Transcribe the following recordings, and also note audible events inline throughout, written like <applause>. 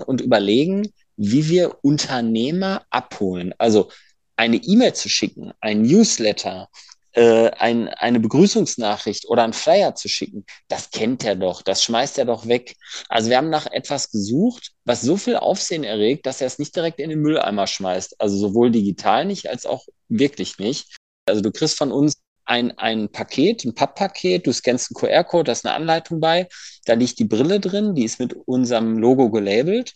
und überlegen, wie wir Unternehmer abholen. Also eine E-Mail zu schicken, ein Newsletter, äh, ein, eine Begrüßungsnachricht oder einen Flyer zu schicken, das kennt er doch, das schmeißt er doch weg. Also wir haben nach etwas gesucht, was so viel Aufsehen erregt, dass er es nicht direkt in den Mülleimer schmeißt. Also sowohl digital nicht als auch wirklich nicht. Also du kriegst von uns ein, ein Paket, ein Papppaket, du scannst einen QR-Code, da ist eine Anleitung bei, da liegt die Brille drin, die ist mit unserem Logo gelabelt.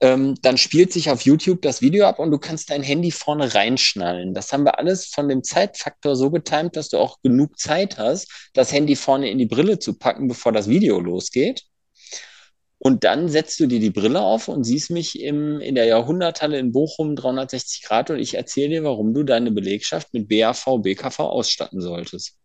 Ähm, dann spielt sich auf YouTube das Video ab und du kannst dein Handy vorne reinschnallen. Das haben wir alles von dem Zeitfaktor so getimt, dass du auch genug Zeit hast, das Handy vorne in die Brille zu packen, bevor das Video losgeht. Und dann setzt du dir die Brille auf und siehst mich im, in der Jahrhunderthalle in Bochum 360 Grad und ich erzähle dir, warum du deine Belegschaft mit BAV, BKV ausstatten solltest.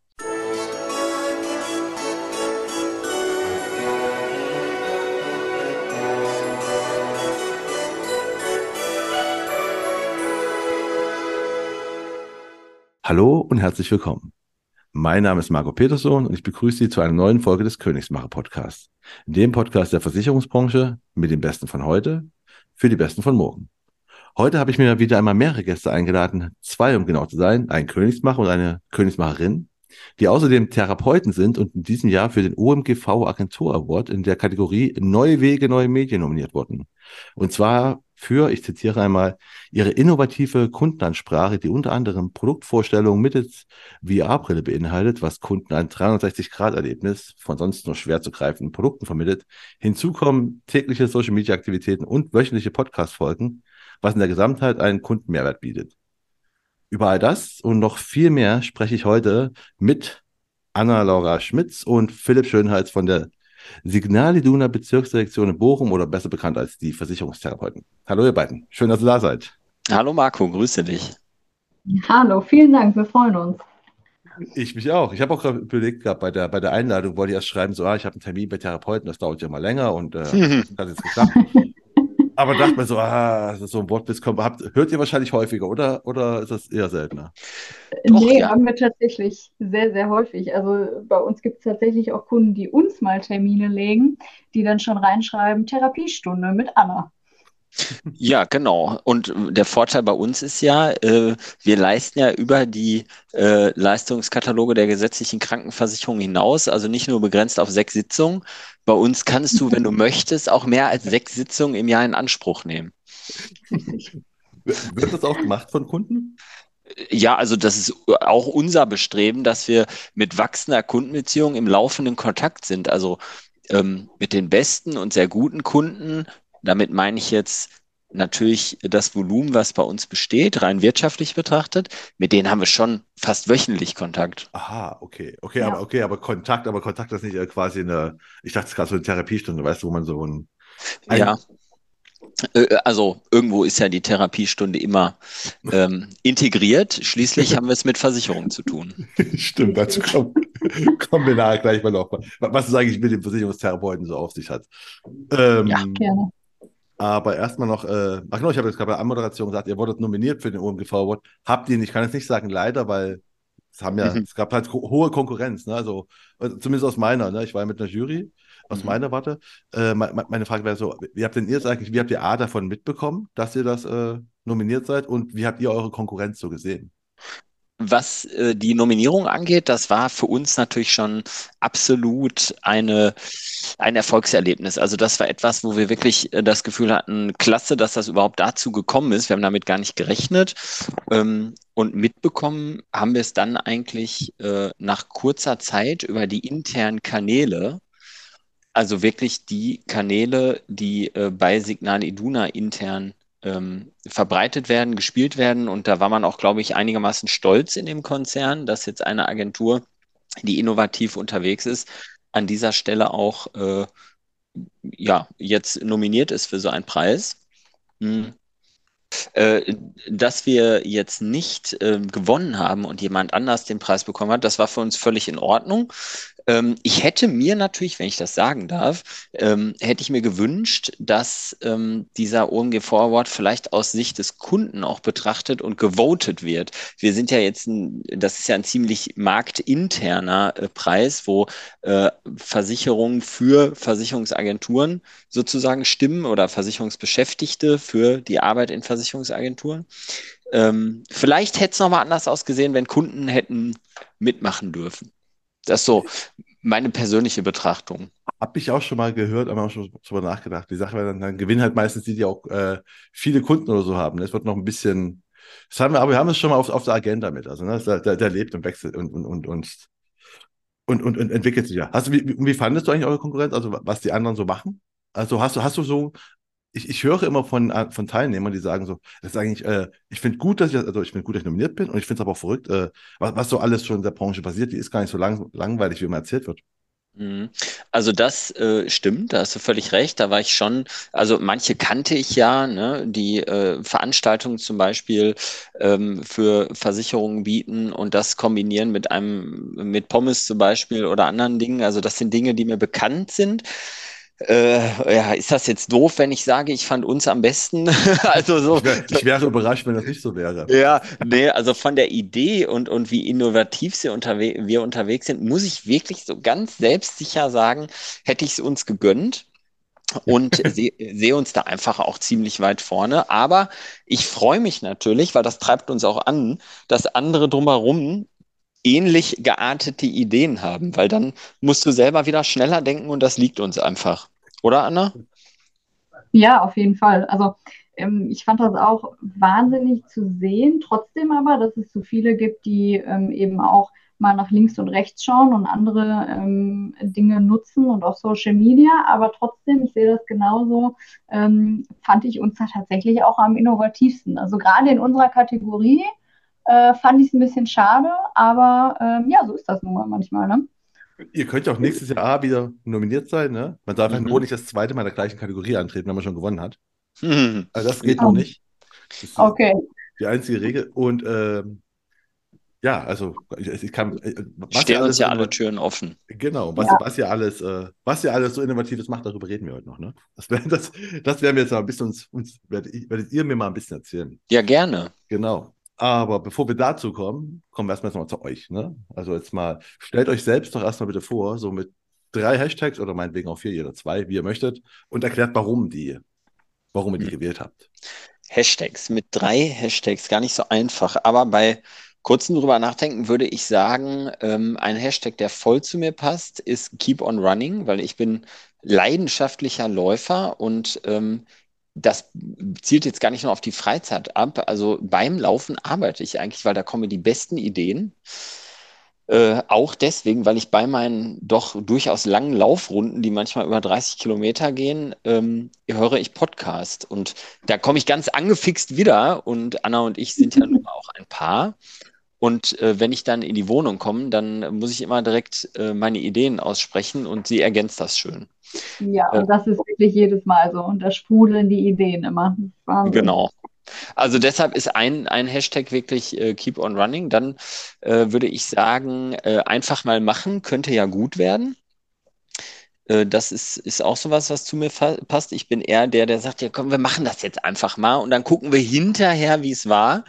Hallo und herzlich willkommen. Mein Name ist Marco Peterson und ich begrüße Sie zu einer neuen Folge des Königsmacher Podcasts. Dem Podcast der Versicherungsbranche mit den Besten von heute für die Besten von morgen. Heute habe ich mir wieder einmal mehrere Gäste eingeladen, zwei um genau zu sein, ein Königsmacher und eine Königsmacherin, die außerdem Therapeuten sind und in diesem Jahr für den OMGV Agentur Award in der Kategorie Neue Wege, neue Medien nominiert wurden. Und zwar für, ich zitiere einmal, ihre innovative Kundenansprache, die unter anderem Produktvorstellungen mittels VR-Brille beinhaltet, was Kunden ein 360-Grad-Erlebnis von sonst nur schwer zu greifenden Produkten vermittelt. Hinzu kommen tägliche Social-Media-Aktivitäten und wöchentliche Podcast-Folgen, was in der Gesamtheit einen Kundenmehrwert bietet. Über all das und noch viel mehr spreche ich heute mit Anna-Laura Schmitz und Philipp Schönheits von der Signal Iduna Bezirksdirektion in Bochum oder besser bekannt als die Versicherungstherapeuten. Hallo ihr beiden, schön, dass ihr da seid. Hallo Marco, grüße dich. Hallo, vielen Dank, wir freuen uns. Ich mich auch. Ich habe auch gerade überlegt gehabt, bei der, bei der Einladung wollte ich erst schreiben, so, ah, ich habe einen Termin bei Therapeuten, das dauert ja mal länger und äh, <laughs> das hat jetzt geklappt. Aber dachte mir so, ah, so ein Wortwitz kommt, habt, hört ihr wahrscheinlich häufiger, oder? Oder ist das eher seltener? Doch, nee, ja. haben wir tatsächlich sehr, sehr häufig. Also bei uns gibt es tatsächlich auch Kunden, die uns mal Termine legen, die dann schon reinschreiben, Therapiestunde mit Anna. Ja, genau. Und der Vorteil bei uns ist ja, äh, wir leisten ja über die äh, Leistungskataloge der gesetzlichen Krankenversicherung hinaus, also nicht nur begrenzt auf sechs Sitzungen. Bei uns kannst du, wenn du möchtest, auch mehr als sechs Sitzungen im Jahr in Anspruch nehmen. Wird das auch gemacht von Kunden? Ja, also das ist auch unser Bestreben, dass wir mit wachsender Kundenbeziehung im laufenden Kontakt sind. Also ähm, mit den besten und sehr guten Kunden damit meine ich jetzt natürlich das Volumen, was bei uns besteht, rein wirtschaftlich betrachtet. Mit denen haben wir schon fast wöchentlich Kontakt. Aha, okay. Okay, ja. aber okay, aber Kontakt, aber Kontakt ist nicht äh, quasi eine, ich dachte es gerade so eine Therapiestunde, weißt du, wo man so ein, ein ja. Äh, also irgendwo ist ja die Therapiestunde immer ähm, integriert. Schließlich haben wir es mit Versicherungen zu tun. <laughs> Stimmt, dazu kommen, <laughs> kommen wir nachher gleich mal noch. Was es eigentlich mit dem Versicherungstherapeuten so auf sich hat. Ähm, ja, gerne. Aber erstmal noch, äh, ach genau, ich habe jetzt gerade bei der Anmoderation gesagt, ihr wurdet nominiert für den OMGV Award. Habt ihr nicht, ich kann jetzt nicht sagen leider, weil es haben ja, mhm. es gab halt hohe Konkurrenz, ne? Also, äh, zumindest aus meiner, ne? Ich war ja mit einer Jury, aus mhm. meiner Warte. Äh, meine Frage wäre so, wie habt denn ihr es eigentlich, wie habt ihr A davon mitbekommen, dass ihr das äh, nominiert seid und wie habt ihr eure Konkurrenz so gesehen? Was äh, die Nominierung angeht, das war für uns natürlich schon absolut eine, ein Erfolgserlebnis. Also das war etwas, wo wir wirklich äh, das Gefühl hatten, klasse, dass das überhaupt dazu gekommen ist. Wir haben damit gar nicht gerechnet. Ähm, und mitbekommen haben wir es dann eigentlich äh, nach kurzer Zeit über die internen Kanäle, also wirklich die Kanäle, die äh, bei Signal Iduna intern ähm, verbreitet werden, gespielt werden. Und da war man auch, glaube ich, einigermaßen stolz in dem Konzern, dass jetzt eine Agentur, die innovativ unterwegs ist, an dieser Stelle auch äh, ja, jetzt nominiert ist für so einen Preis. Hm. Äh, dass wir jetzt nicht äh, gewonnen haben und jemand anders den Preis bekommen hat, das war für uns völlig in Ordnung. Ähm, ich hätte mir natürlich, wenn ich das sagen darf, ähm, hätte ich mir gewünscht, dass ähm, dieser OMG Forward vielleicht aus Sicht des Kunden auch betrachtet und gewotet wird. Wir sind ja jetzt, ein, das ist ja ein ziemlich marktinterner äh, Preis, wo äh, Versicherungen für Versicherungsagenturen sozusagen stimmen oder Versicherungsbeschäftigte für die Arbeit in Versicherungsagenturen. Ähm, vielleicht hätte es nochmal anders ausgesehen, wenn Kunden hätten mitmachen dürfen. Das ist so meine persönliche Betrachtung. Habe ich auch schon mal gehört, aber auch schon drüber nachgedacht. Die Sache, dann, dann gewinnen halt meistens die, die auch äh, viele Kunden oder so haben. Es wird noch ein bisschen, das haben wir, aber wir haben es schon mal auf, auf der Agenda mit. Also, ne, der, der, der lebt und wechselt und, und, und, und, und, und, und entwickelt sich ja. Hast du, wie, wie fandest du eigentlich eure Konkurrenz? Also, was die anderen so machen? Also, hast du, hast du so ich, ich höre immer von, äh, von Teilnehmern, die sagen so, das ist eigentlich, äh, ich finde gut, dass ich, also ich finde gut, dass ich nominiert bin und ich finde es aber auch verrückt, äh, was, was so alles schon in der Branche passiert, die ist gar nicht so lang, langweilig, wie immer erzählt wird. Mhm. Also das äh, stimmt, da hast du völlig recht. Da war ich schon, also manche kannte ich ja, ne, die äh, Veranstaltungen zum Beispiel ähm, für Versicherungen bieten und das kombinieren mit einem, mit Pommes zum Beispiel oder anderen Dingen. Also das sind Dinge, die mir bekannt sind. Äh, ja, ist das jetzt doof, wenn ich sage, ich fand uns am besten? <laughs> also so. Ich, wär, ich, wäre überrascht, wenn das nicht so wäre. Ja, nee, also von der Idee und, und wie innovativ sie unterwe wir unterwegs sind, muss ich wirklich so ganz selbstsicher sagen, hätte ich es uns gegönnt und <laughs> sehe seh uns da einfach auch ziemlich weit vorne. Aber ich freue mich natürlich, weil das treibt uns auch an, dass andere drumherum ähnlich geartete Ideen haben, weil dann musst du selber wieder schneller denken und das liegt uns einfach. Oder Anna? Ja, auf jeden Fall. Also ähm, ich fand das auch wahnsinnig zu sehen, trotzdem aber, dass es so viele gibt, die ähm, eben auch mal nach links und rechts schauen und andere ähm, Dinge nutzen und auch Social Media. Aber trotzdem, ich sehe das genauso, ähm, fand ich uns da tatsächlich auch am innovativsten. Also gerade in unserer Kategorie äh, fand ich es ein bisschen schade, aber ähm, ja, so ist das nun mal manchmal. Ne? Ihr könnt ja auch nächstes Jahr wieder nominiert sein. Ne? Man darf mhm. nur nicht das zweite Mal in der gleichen Kategorie antreten, wenn man schon gewonnen hat. Mhm. Also das geht oh. noch nicht. okay. Die einzige Regel. Und ähm, ja, also ich, ich kann. Äh, Stehen uns ja alle Türen offen. Genau, was, ja. was ihr alles, äh, was ihr alles so Innovatives macht, darüber reden wir heute noch. Ne? Das, wär, das, das werden wir jetzt mal ein bisschen uns, uns werdet, werdet ihr mir mal ein bisschen erzählen. Ja, gerne. Genau. Aber bevor wir dazu kommen, kommen wir erstmal zu euch. Ne? Also jetzt mal, stellt euch selbst doch erstmal bitte vor, so mit drei Hashtags oder meinetwegen auch vier oder zwei, wie ihr möchtet, und erklärt, warum die, warum ihr die hm. gewählt habt. Hashtags, mit drei Hashtags, gar nicht so einfach. Aber bei kurzem drüber nachdenken würde ich sagen, ähm, ein Hashtag, der voll zu mir passt, ist Keep on Running, weil ich bin leidenschaftlicher Läufer und ähm, das zielt jetzt gar nicht nur auf die Freizeit ab. Also beim Laufen arbeite ich eigentlich, weil da kommen die besten Ideen. Äh, auch deswegen, weil ich bei meinen doch durchaus langen Laufrunden, die manchmal über 30 Kilometer gehen, ähm, höre ich Podcast. Und da komme ich ganz angefixt wieder. Und Anna und ich sind ja nun <laughs> auch ein Paar. Und äh, wenn ich dann in die Wohnung komme, dann muss ich immer direkt äh, meine Ideen aussprechen und sie ergänzt das schön. Ja, und das ist wirklich jedes Mal so. Und da sprudeln die Ideen immer. Genau. Also deshalb ist ein, ein Hashtag wirklich äh, Keep on Running. Dann äh, würde ich sagen, äh, einfach mal machen, könnte ja gut werden. Äh, das ist, ist auch sowas, was zu mir passt. Ich bin eher der, der sagt, ja komm, wir machen das jetzt einfach mal und dann gucken wir hinterher, wie es war.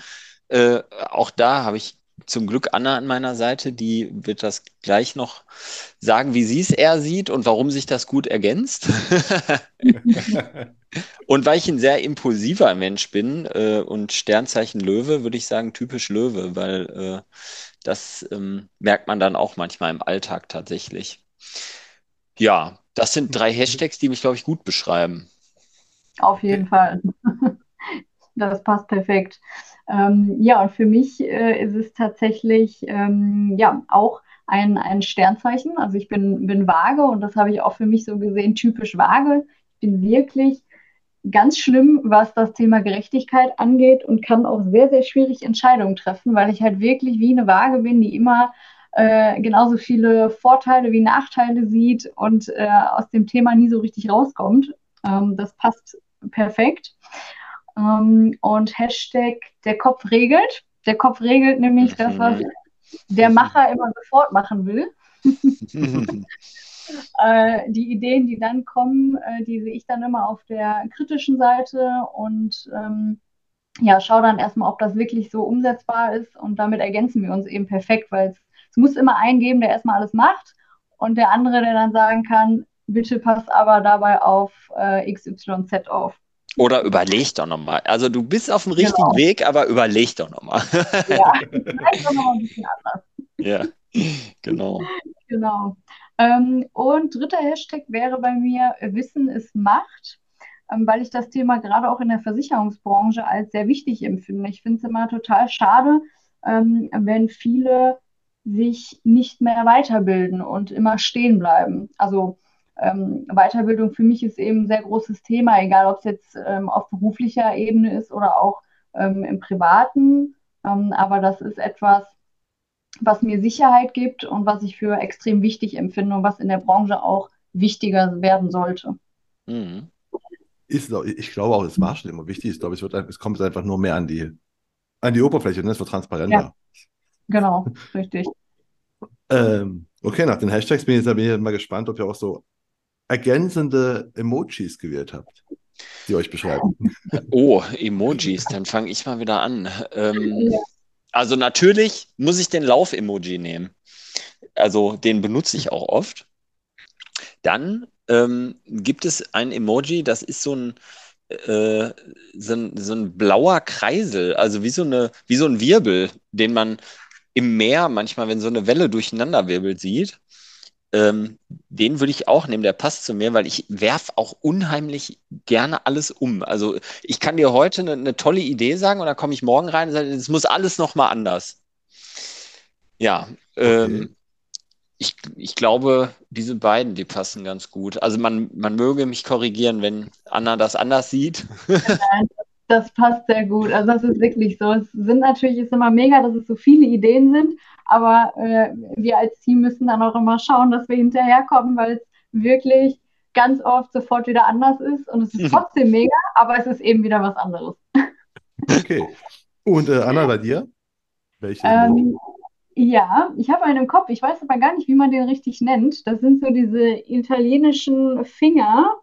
Äh, auch da habe ich zum Glück Anna an meiner Seite, die wird das gleich noch sagen, wie sie es eher sieht und warum sich das gut ergänzt. <laughs> und weil ich ein sehr impulsiver Mensch bin äh, und Sternzeichen Löwe, würde ich sagen typisch Löwe, weil äh, das ähm, merkt man dann auch manchmal im Alltag tatsächlich. Ja, das sind drei Hashtags, die mich, glaube ich, gut beschreiben. Auf jeden Fall. <laughs> Das passt perfekt. Ähm, ja, und für mich äh, ist es tatsächlich ähm, ja auch ein, ein Sternzeichen. Also ich bin, bin vage und das habe ich auch für mich so gesehen, typisch vage. Ich bin wirklich ganz schlimm, was das Thema Gerechtigkeit angeht und kann auch sehr, sehr schwierig Entscheidungen treffen, weil ich halt wirklich wie eine Waage bin, die immer äh, genauso viele Vorteile wie Nachteile sieht und äh, aus dem Thema nie so richtig rauskommt. Ähm, das passt perfekt. Ähm, und Hashtag der Kopf regelt. Der Kopf regelt nämlich das, was Mhm. der Macher immer sofort machen will. <laughs> Äh, die Ideen, die dann kommen, äh, die sehe ich dann immer auf der kritischen Seite und ähm, ja, schaue dann erstmal, ob das wirklich so umsetzbar ist und damit ergänzen wir uns eben perfekt, weil es, es muss immer einen geben, der erstmal alles macht und der andere, der dann sagen kann, bitte passt aber dabei auf äh, XYZ auf. Oder überleg doch nochmal. Also du bist auf dem richtigen Genau. Weg, aber überleg doch nochmal. Ja, <laughs> vielleicht auch noch mal ein bisschen anders. Ja, genau. Genau. Ähm, und dritter Hashtag wäre bei mir Wissen ist Macht, ähm, weil ich das Thema gerade auch in der Versicherungsbranche als sehr wichtig empfinde. Ich finde es immer total schade, ähm, wenn viele sich nicht mehr weiterbilden und immer stehen bleiben. Also ähm, Weiterbildung für mich ist eben ein sehr großes Thema, egal ob es jetzt ähm, auf beruflicher Ebene ist oder auch ähm, im privaten. Ähm, aber das ist etwas, was mir Sicherheit gibt und was ich für extrem wichtig empfinde und was in der Branche auch wichtiger werden sollte. Mhm. Ist, ich glaube auch, es war schon immer wichtig. Ich glaube, es wird, es kommt jetzt einfach nur mehr an die, an die Oberfläche, ne? Es wird transparenter. Genau, richtig. <laughs> Ähm, okay, nach den Hashtags bin ich jetzt bin ich mal gespannt, ob ihr auch so ergänzende Emojis gewählt habt, die euch beschreiben. <laughs> Oh, Emojis, dann fange ich mal wieder an. Ähm, also natürlich muss ich den Lauf-Emoji nehmen. Also den benutze ich auch oft. Dann ähm, gibt es ein Emoji, das ist so ein, äh, so ein, so ein blauer Kreisel, also wie so eine, wie so ein Wirbel, den man im Meer manchmal, wenn so eine Welle durcheinanderwirbelt, sieht. Ähm, den würde ich auch nehmen, der passt zu mir, weil ich werf auch unheimlich gerne alles um. Also ich kann dir heute eine, eine tolle Idee sagen und dann komme ich morgen rein und sage, es muss alles nochmal anders. Ja, ähm, ich, ich glaube, diese beiden, die passen ganz gut. Also man, man möge mich korrigieren, wenn Anna das anders sieht. Das passt sehr gut. Also das ist wirklich so. Es sind natürlich ist immer mega, dass es so viele Ideen sind, aber äh, wir als Team müssen dann auch immer schauen, dass wir hinterherkommen, weil es wirklich ganz oft sofort wieder anders ist und es ist trotzdem mega, aber es ist eben wieder was anderes. Okay. Und äh, Anna, bei dir? Welche? Ähm, ja, ich habe einen im Kopf. Ich weiß aber gar nicht, wie man den richtig nennt. Das sind so diese italienischen Finger,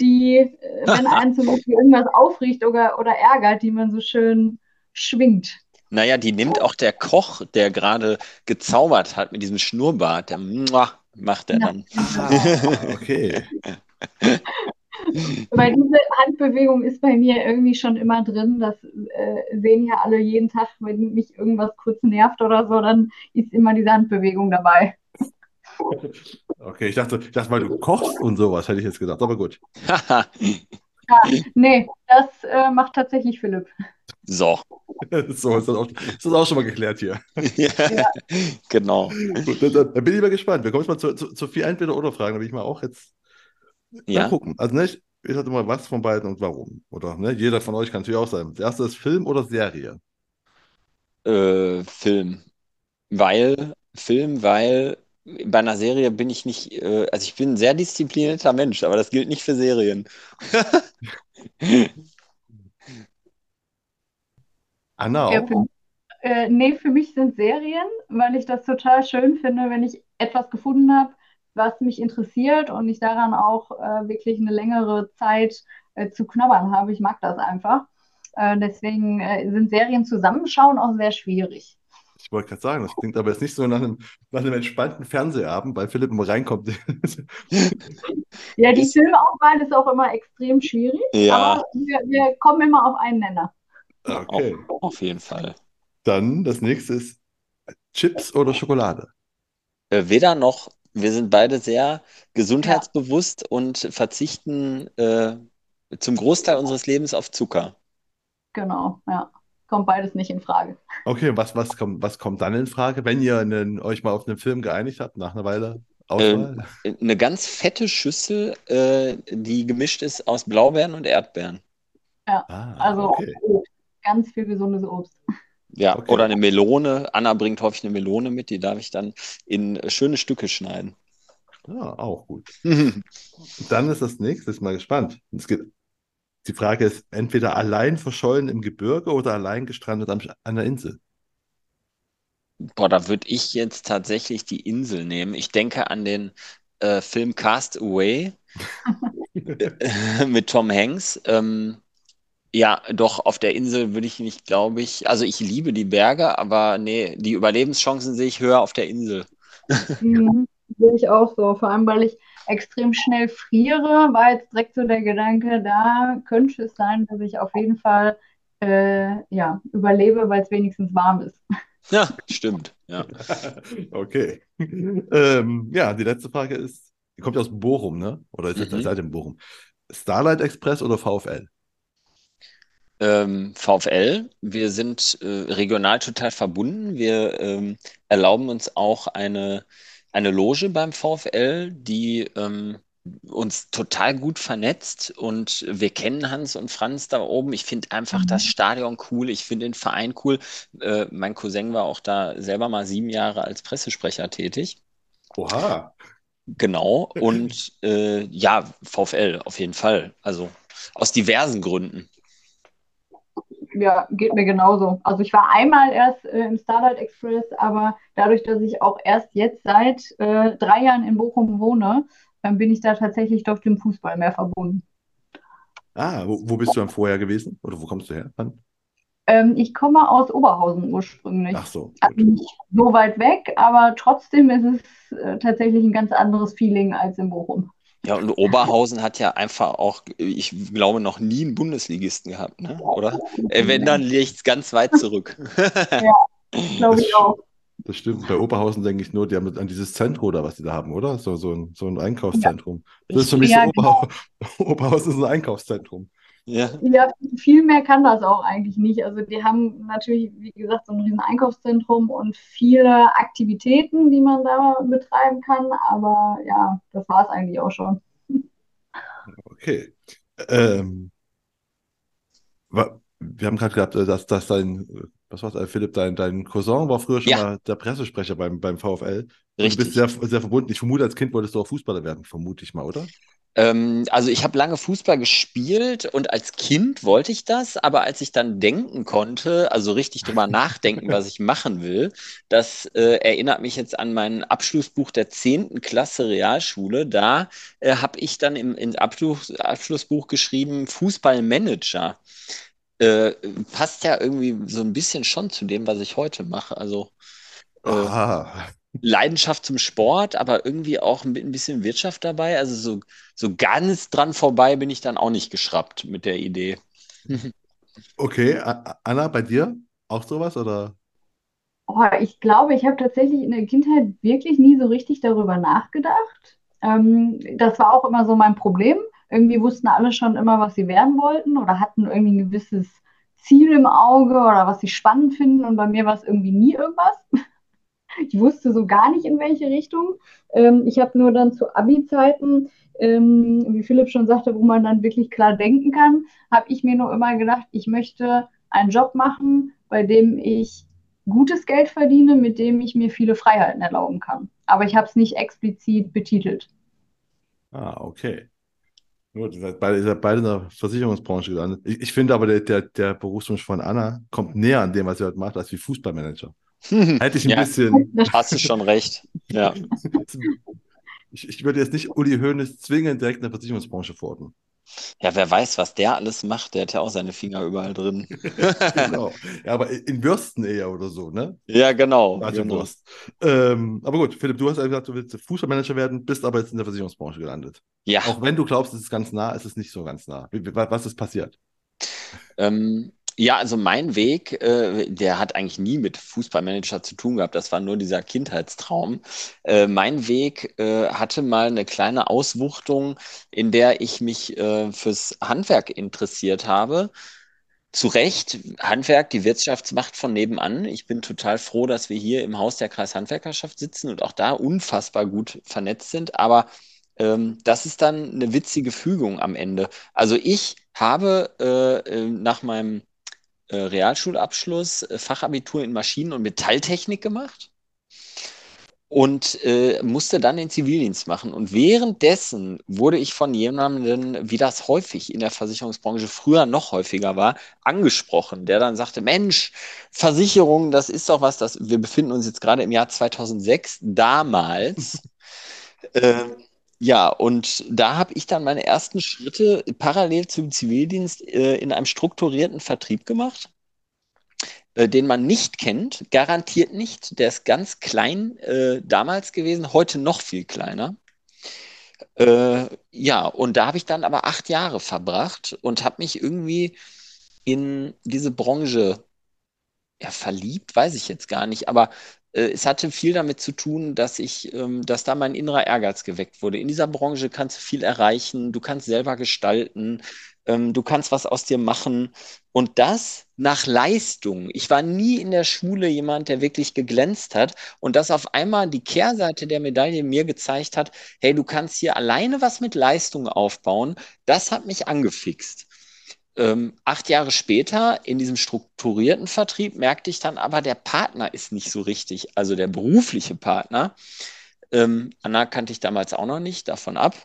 die, äh, wenn <laughs> einen zum Beispiel irgendwas aufregt oder, oder ärgert, die man so schön schwingt. Naja, die nimmt auch der Koch, der gerade gezaubert hat mit diesem Schnurrbart, der macht er dann. Ah, <laughs> okay. <laughs> Weil diese Handbewegung ist bei mir irgendwie schon immer drin. Das äh, sehen ja alle jeden Tag, wenn mich irgendwas kurz nervt oder so, dann ist immer diese Handbewegung dabei. Okay, ich dachte, ich dachte mal, du kochst und sowas, hätte ich jetzt gedacht. Aber gut. <laughs> Nee, das äh, macht tatsächlich Philipp. So. <laughs> So ist das auch, ist das auch schon mal geklärt hier. Ja, <laughs> genau. Gut, dann, dann bin ich mal gespannt. Wir kommen jetzt mal zu, zu, zu vier Entweder-Oder-Fragen. Da will ich mal auch jetzt Ja. gucken. Also, ne, ich, ich sage mal, was von beiden und warum. Oder ne, jeder von euch kann natürlich auch sein. Das erste ist Film oder Serie. Äh, Film. Weil, Film, weil bei einer Serie bin ich nicht, äh, also ich bin ein sehr disziplinierter Mensch, aber das gilt nicht für Serien. <laughs> Anna Ja, auch? für, äh, nee, für mich sind Serien, weil ich das total schön finde, wenn ich etwas gefunden habe, was mich interessiert und ich daran auch äh, wirklich eine längere Zeit äh, zu knabbern habe. Ich mag das einfach. Äh, deswegen äh, sind Serien zusammenschauen auch sehr schwierig. Ich wollte gerade sagen, das klingt aber jetzt nicht so nach einem, nach einem entspannten Fernsehabend, weil Philipp immer reinkommt. <laughs> Ja, die Filmauswahl ist auch immer extrem schwierig, Ja, aber wir, wir kommen immer auf einen Nenner. Okay. auf jeden Fall. Dann das nächste ist Chips oder Schokolade. Äh, weder noch, wir sind beide sehr gesundheitsbewusst und verzichten äh, zum Großteil unseres Lebens auf Zucker. Genau, ja. Kommt beides nicht in Frage. Okay, was, was kommt, was kommt dann in Frage, wenn ihr einen, euch mal auf einen Film geeinigt habt, nach einer Weile Auswahl? Eine ganz fette Schüssel, äh, die gemischt ist aus Blaubeeren und Erdbeeren. Ah, Also okay. Obst. ganz viel gesundes Obst. Ja, Okay. oder eine Melone. Anna bringt häufig eine Melone mit, die darf ich dann in schöne Stücke schneiden. Ja, auch gut. <laughs> Dann ist das nächste, ist mal gespannt. Es geht die Frage ist, entweder allein verschollen im Gebirge oder allein gestrandet an einer Insel. Boah, da würde ich jetzt tatsächlich die Insel nehmen. Ich denke an den äh, Film Cast Away <laughs> mit Tom Hanks. Ähm, ja, doch, auf der Insel würde ich nicht, glaube ich. Also ich liebe die Berge, aber nee, die Überlebenschancen sehe ich höher auf der Insel. Mhm, sehe ich auch so. Vor allem, weil ich extrem schnell friere, war jetzt direkt so der Gedanke, da könnte es sein, dass ich auf jeden Fall äh, ja, überlebe, weil es wenigstens warm ist. Ja, <laughs> stimmt. Ja. <laughs> okay. Ähm, ja, die letzte Frage ist, ihr kommt aus Bochum, ne? Oder ist Mhm. seid in Bochum? Starlight Express oder VfL? Ähm, VfL, wir sind äh, regional total verbunden. Wir ähm, erlauben uns auch eine, eine Loge beim VfL, die ähm, uns total gut vernetzt und wir kennen Hans und Franz da oben. Ich finde einfach das Mhm. Stadion cool, ich finde den Verein cool. Äh, mein Cousin war auch da selber mal sieben Jahre als Pressesprecher tätig. Oha. Genau. <clears throat> Und äh, ja, VfL auf jeden Fall. Also aus diversen Gründen. Ja, geht mir genauso. Also ich war einmal erst äh, im Starlight Express, aber dadurch, dass ich auch erst jetzt seit äh, drei Jahren in Bochum wohne, dann bin ich da tatsächlich doch dem Fußball mehr verbunden. Ah, wo, wo bist du dann vorher gewesen? Oder wo kommst du her? Wann? Ähm, ich komme aus Oberhausen ursprünglich. Ach so. Also Gut. nicht so weit weg, aber trotzdem ist es äh, tatsächlich ein ganz anderes Feeling als in Bochum. Ja, und Oberhausen hat ja einfach auch, ich glaube, noch nie einen Bundesligisten gehabt, ne? Oder? Äh, wenn, dann liegt es ganz weit zurück. <laughs> Glaube ich auch. Das stimmt. Bei Oberhausen denke ich nur, die haben an dieses Zentrum da, was die da haben, oder? So, so ein, so ein Einkaufszentrum. Das ist für mich Ja, so Oberhau <laughs> Oberhausen ist ein Einkaufszentrum. Ja. Ja, viel mehr kann das auch eigentlich nicht. Also die haben natürlich, wie gesagt, so ein riesen Einkaufszentrum und viele Aktivitäten, die man da betreiben kann. Aber ja, das war es eigentlich auch schon. Okay. Ähm, wir haben gerade gehabt, äh, dass, dass dein, was war's, äh, Philipp, dein, dein Cousin war früher schon Ja. mal der Pressesprecher beim, beim VfL. Und du Richtig. bist sehr, sehr verbunden. Ich vermute, als Kind wolltest du auch Fußballer werden, vermute ich mal, oder? Ähm, also ich habe lange Fußball gespielt und als Kind wollte ich das, aber als ich dann denken konnte, also richtig drüber <laughs> nachdenken, was ich machen will, das äh, erinnert mich jetzt an mein Abschlussbuch der 10. Klasse Realschule. Da äh, habe ich dann im, im Abschluss, Abschlussbuch geschrieben, Fußballmanager. Äh, passt ja irgendwie so ein bisschen schon zu dem, was ich heute mache. Also äh, Ah, Leidenschaft zum Sport, aber irgendwie auch ein bi- ein bisschen Wirtschaft dabei. Also so, so ganz dran vorbei bin ich dann auch nicht geschraubt mit der Idee. okay. Anna, bei dir auch sowas, oder? Oh, ich glaube, ich habe tatsächlich in der Kindheit wirklich nie so richtig darüber nachgedacht. Ähm, das war auch immer so mein Problem. Irgendwie wussten alle schon immer, was sie werden wollten oder hatten irgendwie ein gewisses Ziel im Auge oder was sie spannend finden. Und bei mir war es irgendwie nie irgendwas. Ich wusste so gar nicht, in welche Richtung. Ähm, ich habe nur dann zu Abi-Zeiten, ähm, wie Philipp schon sagte, wo man dann wirklich klar denken kann, habe ich mir nur immer gedacht, ich möchte einen Job machen, bei dem ich gutes Geld verdiene, mit dem ich mir viele Freiheiten erlauben kann. Aber ich habe es nicht explizit betitelt. Ah, okay. Gut, ihr seid beide, beide in der Versicherungsbranche gelandet. Ich, ich finde aber, der, der, der Berufswunsch von Anna kommt näher an dem, was sie heute macht, als wie Fußballmanager. <laughs> Hätte ich ein Ja, bisschen. hast du schon recht. Ja. <laughs> Ich, ich würde jetzt nicht Uli Hoeneß zwingend direkt in der Versicherungsbranche verorten. Ja, wer weiß, was der alles macht, der hat ja auch seine Finger überall drin. <laughs> Genau. Ja, aber in Würsten eher oder so, ne? Ja, genau. Also genau. Wurst. Ähm, aber gut, Philipp, du hast ja gesagt, du willst Fußballmanager werden, bist aber jetzt in der Versicherungsbranche gelandet. Ja, Auch wenn du glaubst, es ist ganz nah, ist es nicht so ganz nah. Was ist passiert? ähm, ja, also mein Weg, äh, der hat eigentlich nie mit Fußballmanager zu tun gehabt. Das war nur dieser Kindheitstraum. Äh, mein Weg äh, hatte mal eine kleine Auswuchtung, in der ich mich äh, fürs Handwerk interessiert habe. Zu Recht, Handwerk, die Wirtschaftsmacht von nebenan. Ich bin total froh, dass wir hier im Haus der Kreishandwerkerschaft sitzen und auch da unfassbar gut vernetzt sind. Aber ähm, das ist dann eine witzige Fügung am Ende. Also ich habe äh, äh, nach meinem Realschulabschluss äh, Fachabitur in Maschinen- und Metalltechnik gemacht. und äh, musste dann den Zivildienst machen. Und währenddessen wurde ich von jemandem, wie das häufig in der Versicherungsbranche früher noch häufiger war, angesprochen, der dann sagte, Mensch, Versicherung, das ist doch was, das, wir befinden uns jetzt gerade im Jahr 2006, damals. <laughs> äh, ja, und da habe ich dann meine ersten Schritte parallel zum Zivildienst äh, in einem strukturierten Vertrieb gemacht äh, den man nicht kennt, garantiert nicht. Der ist ganz klein äh, damals gewesen, heute noch viel kleiner. Äh, ja, und da habe ich dann aber acht Jahre verbracht und habe mich irgendwie in diese Branche ja, verliebt, weiß ich jetzt gar nicht, aber äh, es hatte viel damit zu tun, dass ich, ähm, dass da mein innerer Ehrgeiz geweckt wurde. In dieser Branche kannst du viel erreichen, du kannst selber gestalten, ähm, du kannst was aus dir machen und das nach Leistung. Ich war nie in der Schule jemand, der wirklich geglänzt hat und das auf einmal die Kehrseite der Medaille mir gezeigt hat, hey, du kannst hier alleine was mit Leistung aufbauen. Das hat mich angefixt. Ähm, acht Jahre später in diesem strukturierten Vertrieb merkte ich dann aber, der Partner ist nicht so richtig, also der berufliche Partner. Ähm, Anna kannte ich damals auch noch nicht, davon ab.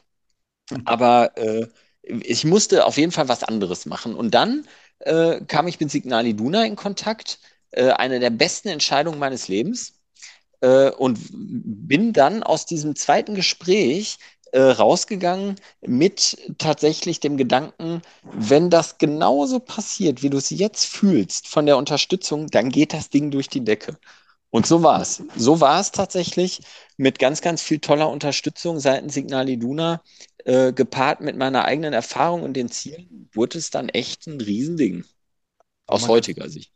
Aber äh, ich musste auf jeden Fall was anderes machen. Und dann äh, kam ich mit Signal Iduna in Kontakt, äh, eine der besten Entscheidungen meines Lebens. Äh, und bin dann aus diesem zweiten Gespräch äh, rausgegangen mit tatsächlich dem Gedanken, wenn das genauso passiert, wie du es jetzt fühlst von der Unterstützung, dann geht das Ding durch die Decke. Und so war es. So war es tatsächlich mit ganz, ganz viel toller Unterstützung seitens Signal Iduna äh, gepaart mit meiner eigenen Erfahrung und den Zielen, wurde es dann echt ein Riesending. Aus man heutiger kann, Sicht.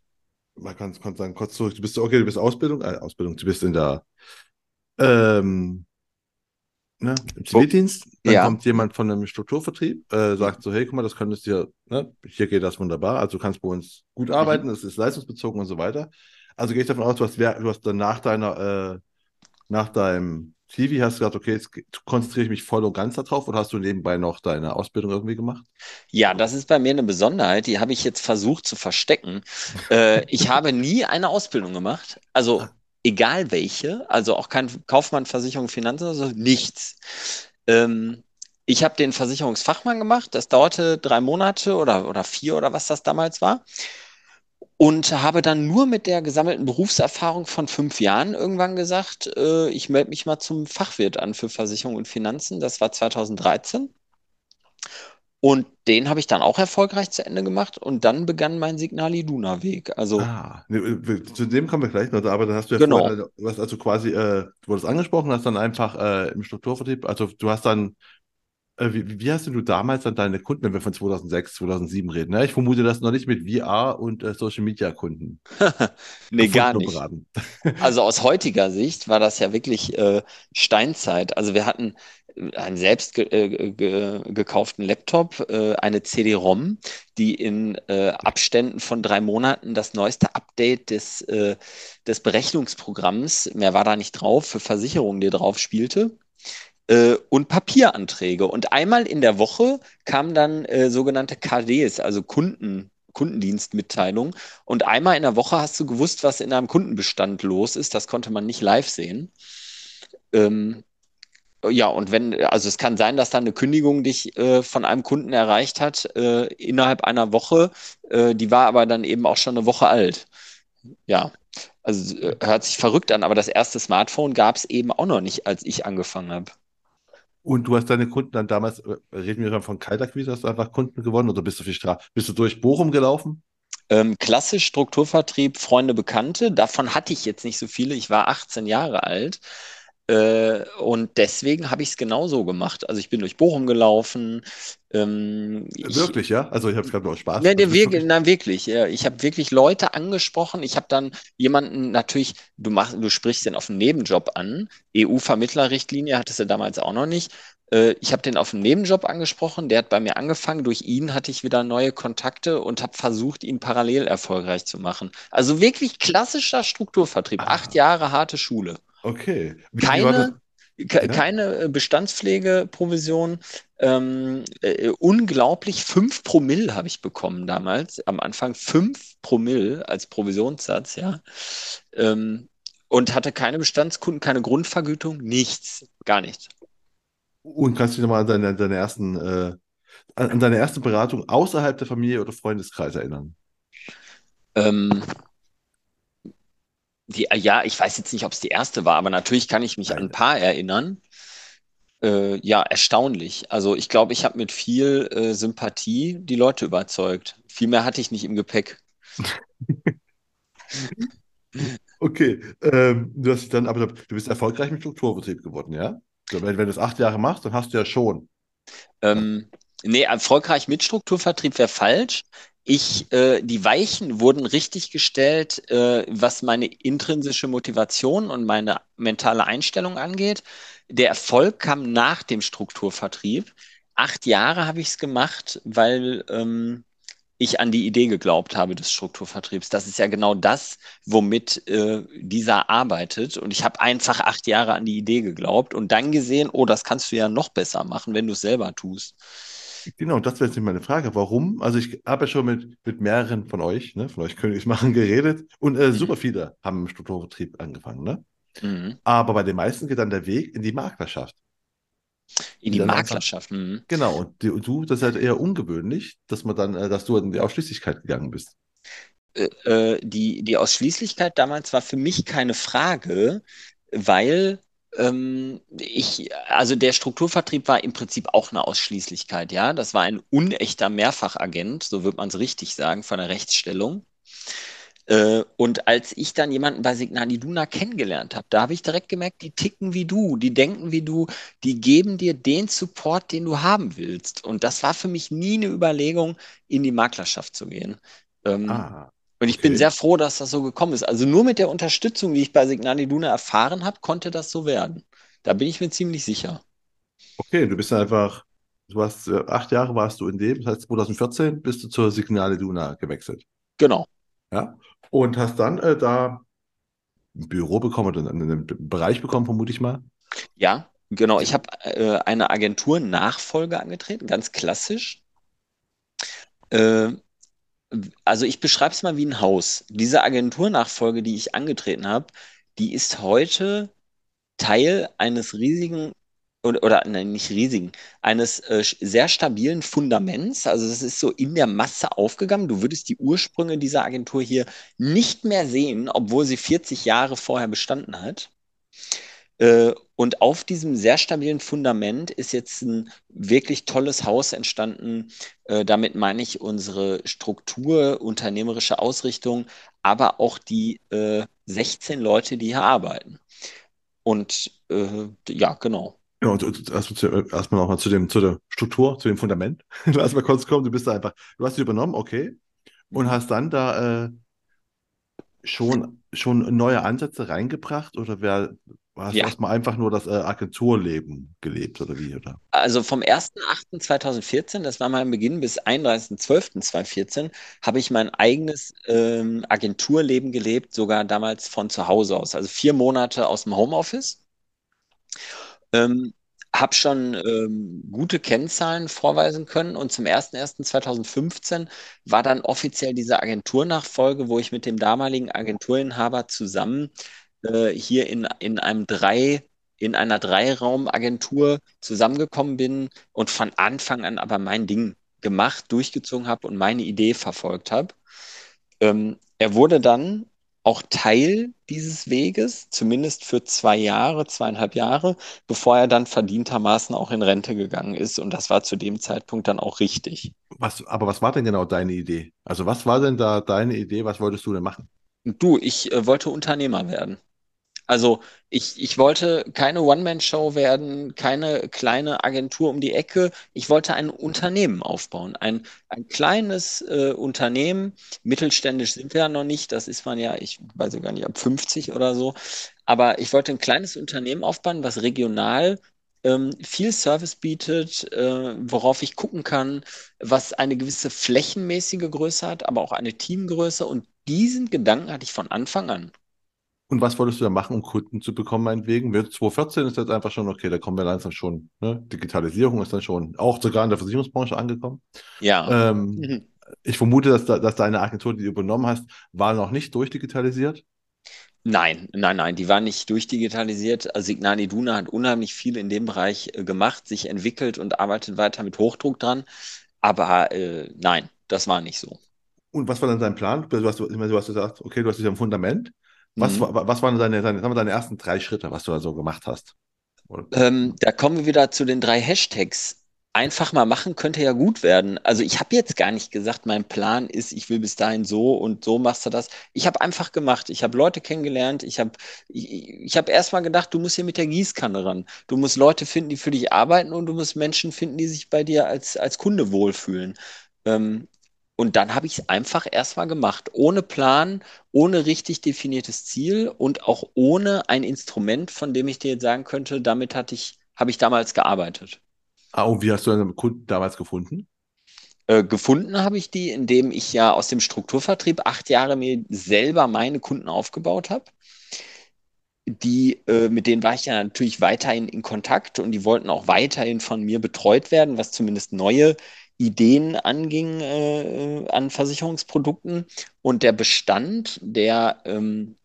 Man kann, kann sagen, kurz zurück, du bist okay, du bist Ausbildung, äh, Ausbildung, du bist in der ähm, ne, im Zivildienst, dann ja. kommt jemand von einem Strukturvertrieb, äh, sagt so, hey, guck mal, das könntest du ne, hier geht das wunderbar, also du kannst bei uns gut arbeiten, es mhm. ist leistungsbezogen und so weiter. Also gehe ich davon aus, du hast, du hast dann nach deiner, äh, nach deinem Zivi hast du gesagt, okay, jetzt konzentriere ich mich voll und ganz darauf oder hast du nebenbei noch deine Ausbildung irgendwie gemacht? Ja, das ist bei mir eine Besonderheit, die habe ich jetzt versucht zu verstecken. äh, ich <laughs> habe nie eine Ausbildung gemacht, also ah. Egal welche, also auch kein Kaufmann, Versicherung, Finanzen, also nichts. Ähm, ich habe den Versicherungsfachmann gemacht, das dauerte drei Monate oder, oder vier oder was das damals war und habe dann nur mit der gesammelten Berufserfahrung von fünf Jahren irgendwann gesagt, äh, ich melde mich mal zum Fachwirt an für Versicherung und Finanzen. Das war 2013. Und den habe ich dann auch erfolgreich zu Ende gemacht und dann begann mein Signal Iduna Weg. Also ah, zu dem kommen wir gleich noch, aber da hast du ja genau. vorher, was also quasi, äh, du wurdest angesprochen, hast dann einfach äh, im Strukturvertrieb, also du hast dann äh, wie, wie, hast du damals dann deine Kunden, wenn wir von 2006, 2007 reden? Ne? Ich vermute das noch nicht mit VR und äh, Social Media Kunden. <laughs> nee, gar nicht. also aus heutiger Sicht war das ja wirklich äh, Steinzeit. Also wir hatten äh, einen selbst ge äh, ge gekauften Laptop, äh, eine CD-ROM, die in Abständen von drei Monaten das neueste Update des, des Berechnungsprogramms, mehr war da nicht drauf, für Versicherungen, die drauf spielte äh, und Papieranträge. Und einmal in der Woche kamen dann äh, sogenannte KDs, also Kunden, Kundendienstmitteilungen. Und einmal in der Woche hast du gewusst, was in einem Kundenbestand los ist. Das konnte man nicht live sehen. Ähm, ja, und wenn, also es kann sein, dass dann eine Kündigung dich äh, von einem Kunden erreicht hat äh, innerhalb einer Woche. Äh, die war aber dann eben auch schon eine Woche alt. Ja, also äh, hört sich verrückt an, aber das erste Smartphone gab es eben auch noch nicht, als ich angefangen habe. Und du hast deine Kunden dann damals, äh, reden wir dann von Kaltakquise, hast du einfach Kunden gewonnen oder bist du, Stra bist du durch Bochum gelaufen? Ähm, klassisch Strukturvertrieb, Freunde, Bekannte. Davon hatte ich jetzt nicht so viele. Ich war 18 Jahre alt. Äh, und deswegen habe ich es genau so gemacht. Also ich bin durch Bochum gelaufen. Ähm, wirklich, ich, ja? Also ich habe es gerade nur Spaß. Ja, der, wirklich, nein, wirklich. Ja. Ich habe wirklich Leute angesprochen. Ich habe dann jemanden natürlich, du machst, du sprichst den auf einen Nebenjob an. EU-Vermittlerrichtlinie hattest du damals auch noch nicht. Äh, ich habe den auf einen Nebenjob angesprochen. Der hat bei mir angefangen. Durch ihn hatte ich wieder neue Kontakte und habe versucht, ihn parallel erfolgreich zu machen. Also wirklich klassischer Strukturvertrieb. Ah. Acht Jahre harte Schule. Okay. Wie keine, ja? keine äh, Bestandspflegeprovision. Ähm, äh, unglaublich 5 Promille habe ich bekommen damals. Am Anfang 5 Promille als Provisionssatz, ja. Ähm, und hatte keine Bestandskunden, keine Grundvergütung, nichts, gar nichts. Und kannst du dich nochmal an deine, deine ersten, äh, an deine erste Beratung außerhalb der Familie oder Freundeskreis erinnern? Ähm, die, ja, ich weiß jetzt nicht, ob es die erste war, aber natürlich kann ich mich an ein paar erinnern. Äh, ja, erstaunlich. Also ich glaube, ich habe mit viel äh, Sympathie die Leute überzeugt. Viel mehr hatte ich nicht im Gepäck. <laughs> Okay, ähm, du hast dann, aber du bist erfolgreich im Strukturvertrieb geworden, ja? Wenn, wenn du es acht Jahre machst, dann hast du ja schon. Ähm, nee, erfolgreich mit Strukturvertrieb wäre falsch. Ich, äh, die Weichen wurden richtig gestellt, äh, was meine intrinsische Motivation und meine mentale Einstellung angeht. Der Erfolg kam nach dem Strukturvertrieb. Acht Jahre habe ich es gemacht, weil ähm, ich an die Idee geglaubt habe des Strukturvertriebs. Das ist ja genau das, womit äh, dieser arbeitet. Und ich habe einfach acht Jahre an die Idee geglaubt und dann gesehen, oh, das kannst du ja noch besser machen, wenn du es selber tust. Genau, das wäre jetzt meine Frage. Warum? Also ich habe ja schon mit, mit mehreren von euch, ne, von euch Königs machen, geredet und äh, super mhm. viele haben im Strukturvertrieb angefangen. Ne? Mhm. Aber bei den meisten geht dann der Weg in die Maklerschaft. In die Maklerschaft. Mhm. Genau, und, die, und, du, das ist halt eher ungewöhnlich, dass man dann, äh, dass du in die Ausschließlichkeit gegangen bist. Äh, äh, die, die Ausschließlichkeit damals war für mich keine Frage, weil ich, also der Strukturvertrieb war im Prinzip auch eine Ausschließlichkeit, ja. Das war ein unechter Mehrfachagent, so wird man es richtig sagen, von der Rechtsstellung. Äh, und als ich dann jemanden bei Signal Iduna kennengelernt habe, da habe ich direkt gemerkt, die ticken wie du, die denken wie du, die geben dir den Support, den du haben willst. Und das war für mich nie eine Überlegung, in die Maklerschaft zu gehen. Ähm, ah, und ich okay. bin sehr froh, dass das so gekommen ist. Also nur mit der Unterstützung, die ich bei Signal Iduna erfahren habe, konnte das so werden. Da bin ich mir ziemlich sicher. Okay, du bist einfach, du hast äh, acht Jahre warst du in dem, das heißt 2014 bist du zur Signal Iduna gewechselt. Genau. Ja. Und hast dann äh, da ein Büro bekommen oder einen Bereich bekommen, vermute ich mal. Ja, genau. Ich habe äh, eine Agentur-Nachfolge angetreten, ganz klassisch. Äh, also ich beschreibe es mal wie ein Haus. Diese Agenturnachfolge, die ich angetreten habe, die ist heute Teil eines riesigen oder, oder nein, nicht riesigen, eines äh, sehr stabilen Fundaments. Also es ist so in der Masse aufgegangen. Du würdest die Ursprünge dieser Agentur hier nicht mehr sehen, obwohl sie 40 Jahre vorher bestanden hat. Äh, und auf diesem sehr stabilen Fundament ist jetzt ein wirklich tolles Haus entstanden. Äh, damit meine ich unsere Struktur, unternehmerische Ausrichtung, aber auch die äh, 16 Leute, die hier arbeiten. Und äh, ja, genau. Ja, und erstmal erstmal nochmal zu, dem, zu der Struktur, zu dem Fundament. <laughs> Lass mal kurz kommen, du bist da einfach, du hast sie übernommen, okay, und hast dann da äh, schon, schon neue Ansätze reingebracht oder wer, hast ja. du erstmal einfach nur das äh, Agenturleben gelebt oder wie? Oder? Also vom 1.8.2014, das war mein Beginn, bis 31.12.2014 habe ich mein eigenes ähm, Agenturleben gelebt, sogar damals von zu Hause aus. Also vier Monate aus dem Homeoffice. Ähm, habe schon ähm, gute Kennzahlen vorweisen können und zum 01.01.2015 war dann offiziell diese Agenturnachfolge, wo ich mit dem damaligen Agenturinhaber zusammen äh, hier in, in einem drei in einer Dreiraumagentur zusammengekommen bin und von Anfang an aber mein Ding gemacht, durchgezogen habe und meine Idee verfolgt habe. Ähm, er wurde dann auch Teil dieses Weges, zumindest für zwei Jahre, zweieinhalb Jahre, bevor er dann verdientermaßen auch in Rente gegangen ist. Und das war zu dem Zeitpunkt dann auch richtig. Was, aber was war denn genau deine Idee? Also was war denn da deine Idee? Was wolltest du denn machen? Du, ich äh, wollte Unternehmer werden. Also ich, ich wollte keine One-Man-Show werden, keine kleine Agentur um die Ecke. Ich wollte ein Unternehmen aufbauen, ein, ein kleines äh, Unternehmen. Mittelständisch sind wir ja noch nicht, das ist man ja, ich weiß gar nicht, ab 50 oder so. Aber ich wollte ein kleines Unternehmen aufbauen, was regional ähm, viel Service bietet, äh, worauf ich gucken kann, was eine gewisse flächenmäßige Größe hat, aber auch eine Teamgröße. Und diesen Gedanken hatte ich von Anfang an. Und was wolltest du da machen, um Kunden zu bekommen, meinetwegen? 2014 ist jetzt einfach schon, okay, da kommen wir langsam schon, ne? Digitalisierung ist dann schon auch sogar in der Versicherungsbranche angekommen. Ja. Ähm, mhm. Ich vermute, dass, da, dass deine Agentur, die du übernommen hast, war noch nicht durchdigitalisiert. Nein, nein, nein, die war nicht durchdigitalisiert. Also Signal Iduna hat unheimlich viel in dem Bereich äh, gemacht, sich entwickelt und arbeitet weiter mit Hochdruck dran. Aber äh, nein, das war nicht so. Und was war dann dein Plan? Du hast, du hast gesagt, okay, du hast dich am Fundament. Was, mhm. was waren deine, deine, deine ersten drei Schritte, was du da so gemacht hast? Ähm, da kommen wir wieder zu den drei Hashtags einfach mal machen könnte ja gut werden. Also ich habe jetzt gar nicht gesagt, mein Plan ist, ich will bis dahin so und so machst du das. Ich habe einfach gemacht. Ich habe Leute kennengelernt. Ich habe ich, ich hab erst mal gedacht, du musst hier mit der Gießkanne ran. Du musst Leute finden, die für dich arbeiten und du musst Menschen finden, die sich bei dir als, als Kunde wohlfühlen. Ähm, und dann habe ich es einfach erstmal gemacht, ohne Plan, ohne richtig definiertes Ziel und auch ohne ein Instrument, von dem ich dir jetzt sagen könnte, damit hatte ich, habe ich damals gearbeitet. Ah, und wie hast du deine Kunden damals gefunden? Äh, gefunden habe ich die, indem ich ja aus dem Strukturvertrieb acht Jahre mir selber meine Kunden aufgebaut habe. Die, äh, mit denen war ich ja natürlich weiterhin in Kontakt und die wollten auch weiterhin von mir betreut werden, was zumindest neue Ideen anging äh, an Versicherungsprodukten. Und der Bestand, der ähm,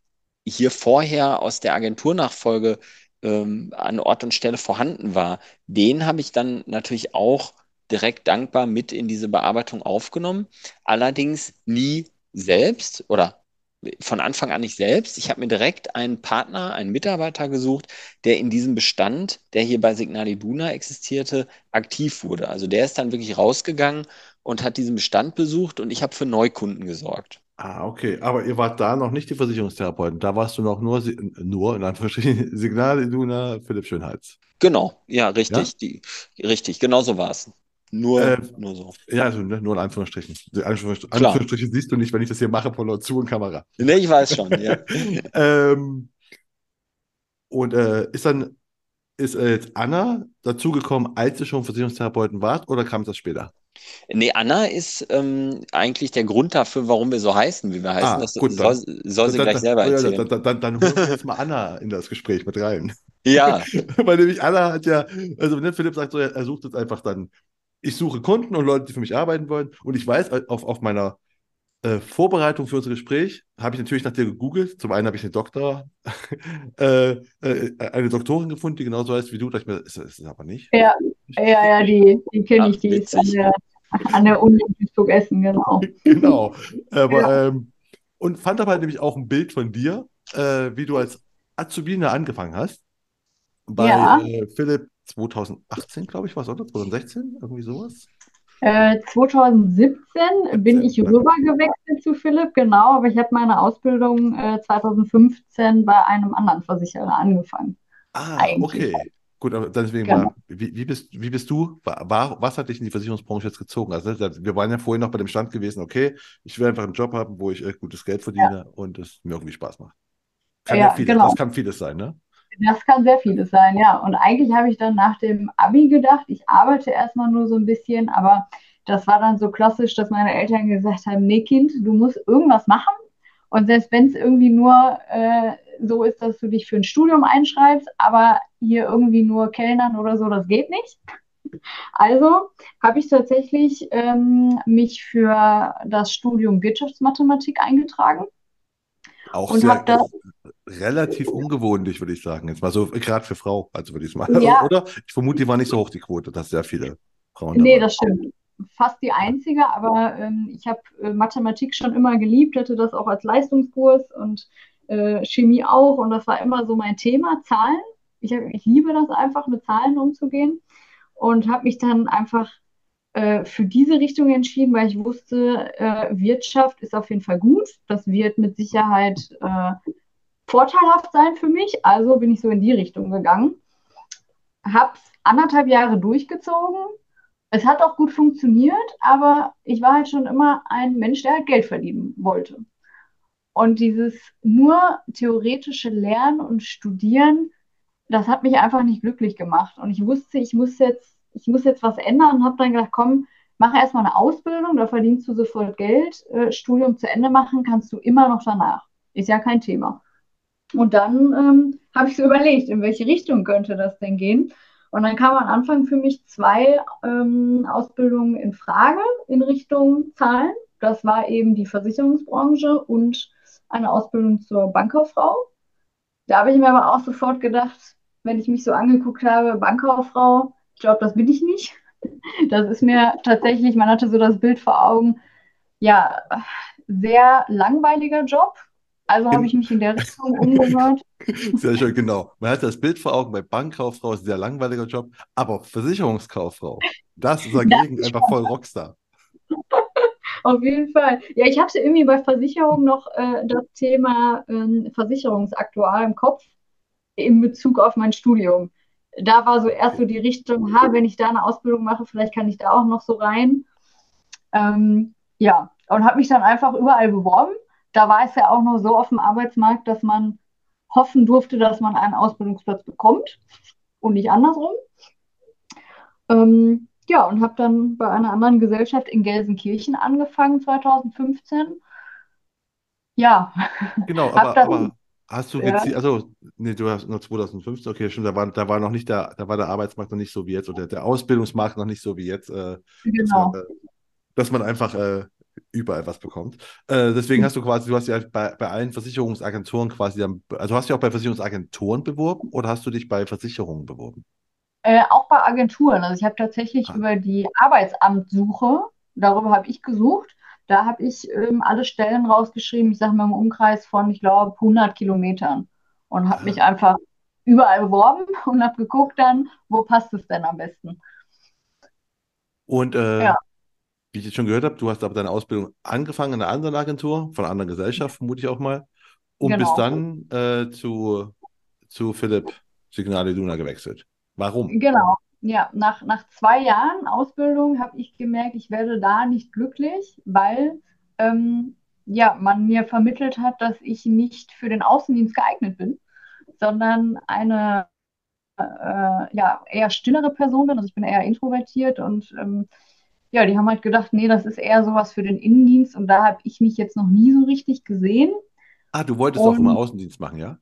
hier vorher aus der Agenturnachfolge ähm, an Ort und Stelle vorhanden war, den habe ich dann natürlich auch direkt dankbar mit in diese Bearbeitung aufgenommen. Allerdings nie selbst oder von Anfang an nicht selbst. Ich habe mir direkt einen Partner, einen Mitarbeiter gesucht, der in diesem Bestand, der hier bei Signal Iduna existierte, aktiv wurde. Also der ist dann wirklich rausgegangen und hat diesen Bestand besucht und ich habe für Neukunden gesorgt. Ah, okay. Aber ihr wart da noch nicht die Versicherungstherapeuten. Da warst du noch nur, nur in Anführungsstrichen, <laughs> Signal Iduna Philipp Schönheits. Genau, ja, richtig. Ja? Die, richtig, genau so war es. Nur, äh, nur so. Ja, also ne, nur in Anführungsstrichen. Anführungsstrichen, Anführungsstrichen siehst du nicht, wenn ich das hier mache von zu und Kamera. Ne, ich weiß schon, ja. <laughs> ähm, und äh, ist dann ist äh, jetzt Anna dazugekommen, als du schon Versicherungstherapeuten warst, oder kam das später? Nee, Anna ist ähm, eigentlich der Grund dafür, warum wir so heißen, wie wir heißen. Ah, das gut, soll, soll sie dann, gleich selber erzählen. Ja, dann, dann, dann holen wir jetzt mal Anna in das Gespräch mit rein. Ja. <laughs> Weil nämlich Anna hat ja, also ne, Philipp sagt so, er sucht jetzt einfach dann, ich suche Kunden und Leute, die für mich arbeiten wollen. Und ich weiß, auf, auf meiner äh, Vorbereitung für unser Gespräch habe ich natürlich nach dir gegoogelt. Zum einen habe ich eine Doktor, <laughs> äh, äh, eine Doktorin gefunden, die genauso heißt wie du. Da ich mir, ist, ist das aber nicht. Ja, ja, ja, die, die kenne ich, die ist an der, an der Uni in Duisburg-Essen, genau. <laughs> genau. Aber, ja. ähm, und fand aber nämlich auch ein Bild von dir, äh, wie du als Azubine angefangen hast. Bei ja. Äh, Philipp 2018, glaube ich, war es, oder? 2016? Irgendwie sowas? 2017 äh, bin ich rübergewechselt zu Philipp, genau, aber ich habe meine Ausbildung äh, 2015 bei einem anderen Versicherer angefangen. Ah, Eigentlich. okay. Gut, aber deswegen genau. mal, wie, wie, bist, wie bist du, war, was hat dich in die Versicherungsbranche jetzt gezogen? Also wir waren ja vorhin noch bei dem Stand gewesen, okay, ich will einfach einen Job haben, wo ich äh, gutes Geld verdiene ja. und es mir irgendwie Spaß macht. Kann ja, ja vieles, genau. Das kann vieles sein, ne? Das kann sehr vieles sein, ja. Und eigentlich habe ich dann nach dem Abi gedacht, ich arbeite erstmal nur so ein bisschen, aber das war dann so klassisch, dass meine Eltern gesagt haben, nee Kind, du musst irgendwas machen. Und selbst wenn es irgendwie nur äh, so ist, dass du dich für ein Studium einschreibst, aber hier irgendwie nur Kellnern oder so, das geht nicht. Also habe ich tatsächlich ähm, mich für das Studium Wirtschaftsmathematik eingetragen. Auch und sehr, das, relativ ungewöhnlich, würde ich sagen. Jetzt mal so, gerade für Frau, also würde ich es mal. Ja. <laughs> Oder? Ich vermute, die war nicht so hoch, die Quote, dass sehr viele Frauen. Nee, das stimmt. Fast die einzige, aber ähm, ich habe äh, Mathematik schon immer geliebt, hatte das auch als Leistungskurs und äh, Chemie auch. Und das war immer so mein Thema, Zahlen. Ich, hab, ich liebe das einfach, mit Zahlen umzugehen. Und habe mich dann einfach äh, für diese Richtung entschieden, weil ich wusste, äh, Wirtschaft ist auf jeden Fall gut. Das wird mit Sicherheit äh, vorteilhaft sein für mich. Also bin ich so in die Richtung gegangen. Habe es anderthalb Jahre durchgezogen. Es hat auch gut funktioniert, aber ich war halt schon immer ein Mensch, der halt Geld verdienen wollte. Und dieses nur theoretische Lernen und Studieren, das hat mich einfach nicht glücklich gemacht. Und ich wusste, ich muss jetzt, ich muss jetzt was ändern und habe dann gedacht, komm, mach erstmal eine Ausbildung, da verdienst du sofort Geld. Äh, Studium zu Ende machen kannst du immer noch danach. Ist ja kein Thema. Und dann ähm, habe ich so <laughs> überlegt, in welche Richtung könnte das denn gehen. Und dann kam am Anfang für mich zwei ähm, Ausbildungen in Frage in Richtung Zahlen. Das war eben die Versicherungsbranche und eine Ausbildung zur Bankkauffrau. Da habe ich mir aber auch sofort gedacht, wenn ich mich so angeguckt habe, Bankkauffrau, ich glaube, das bin ich nicht. <laughs> Das ist mir tatsächlich, man hatte so das Bild vor Augen, ja, sehr langweiliger Job. Also habe ich mich in der Richtung umgehört. <laughs> Sehr schön, genau. Man hat das Bild vor Augen bei Bankkauffrau, ist ein sehr langweiliger Job, aber Versicherungskauffrau, das ist dagegen das einfach voll Rockstar. <laughs> Auf jeden Fall. Ja, ich habe es irgendwie bei Versicherung noch äh, das Thema äh, Versicherungsaktuar im Kopf in Bezug auf mein Studium. Da war so erst so die Richtung, ha, wenn ich da eine Ausbildung mache, vielleicht kann ich da auch noch so rein. Ähm, ja, und habe mich dann einfach überall beworben. Da war es ja auch noch so auf dem Arbeitsmarkt, dass man hoffen durfte, dass man einen Ausbildungsplatz bekommt und nicht andersrum. Ähm, ja, und habe dann bei einer anderen Gesellschaft in Gelsenkirchen angefangen 2015. Ja. Genau, aber, dann, aber hast du jetzt, ja. also, nee, du hast nur 2015, okay, schon, da war, da war noch nicht der, da war der Arbeitsmarkt noch nicht so wie jetzt oder der Ausbildungsmarkt noch nicht so wie jetzt. Äh, genau. Dass man, äh, dass man einfach äh, überall was bekommt. Äh, deswegen hast du quasi, du hast ja bei, bei allen Versicherungsagenturen quasi, dann, also hast du dich auch bei Versicherungsagenturen beworben oder hast du dich bei Versicherungen beworben? Äh, auch bei Agenturen. Also ich habe tatsächlich ah. über die Arbeitsamtsuche, darüber habe ich gesucht, da habe ich ähm, alle Stellen rausgeschrieben, ich sage mal im Umkreis von, ich glaube, 100 Kilometern und habe mich einfach überall beworben <laughs> und habe geguckt dann, wo passt es denn am besten. Und äh, ja wie ich jetzt schon gehört habe, du hast aber deine Ausbildung angefangen in einer anderen Agentur, von einer anderen Gesellschaft, vermute ich auch mal, und genau. bist dann äh, zu, zu Philipp Signale Duna gewechselt. Warum? Genau. Ja, nach, nach zwei Jahren Ausbildung habe ich gemerkt, ich werde da nicht glücklich, weil ähm, ja, man mir vermittelt hat, dass ich nicht für den Außendienst geeignet bin, sondern eine äh, ja, eher stillere Person bin. Also ich bin eher introvertiert und ähm, ja, die haben halt gedacht, nee, das ist eher sowas für den Innendienst und da habe ich mich jetzt noch nie so richtig gesehen. Ah, du wolltest und, auch immer Außendienst machen, ja?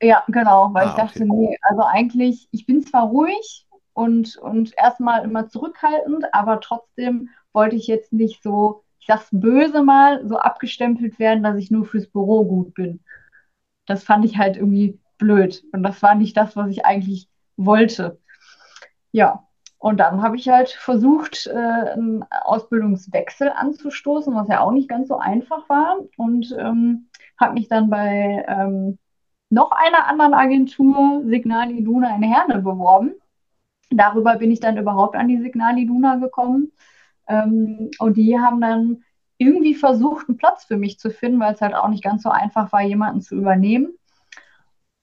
Ja, genau, weil ah, ich dachte, okay. nee, also eigentlich, ich bin zwar ruhig und, und erstmal immer zurückhaltend, aber trotzdem wollte ich jetzt nicht so, ich sag's böse mal, so abgestempelt werden, dass ich nur fürs Büro gut bin. Das fand ich halt irgendwie blöd und das war nicht das, was ich eigentlich wollte. Ja, und dann habe ich halt versucht, äh, einen Ausbildungswechsel anzustoßen, was ja auch nicht ganz so einfach war. Und ähm, habe mich dann bei ähm, noch einer anderen Agentur, Signal Iduna in Herne, beworben. Darüber bin ich dann überhaupt an die Signal Iduna gekommen. Ähm, und die haben dann irgendwie versucht, einen Platz für mich zu finden, weil es halt auch nicht ganz so einfach war, jemanden zu übernehmen.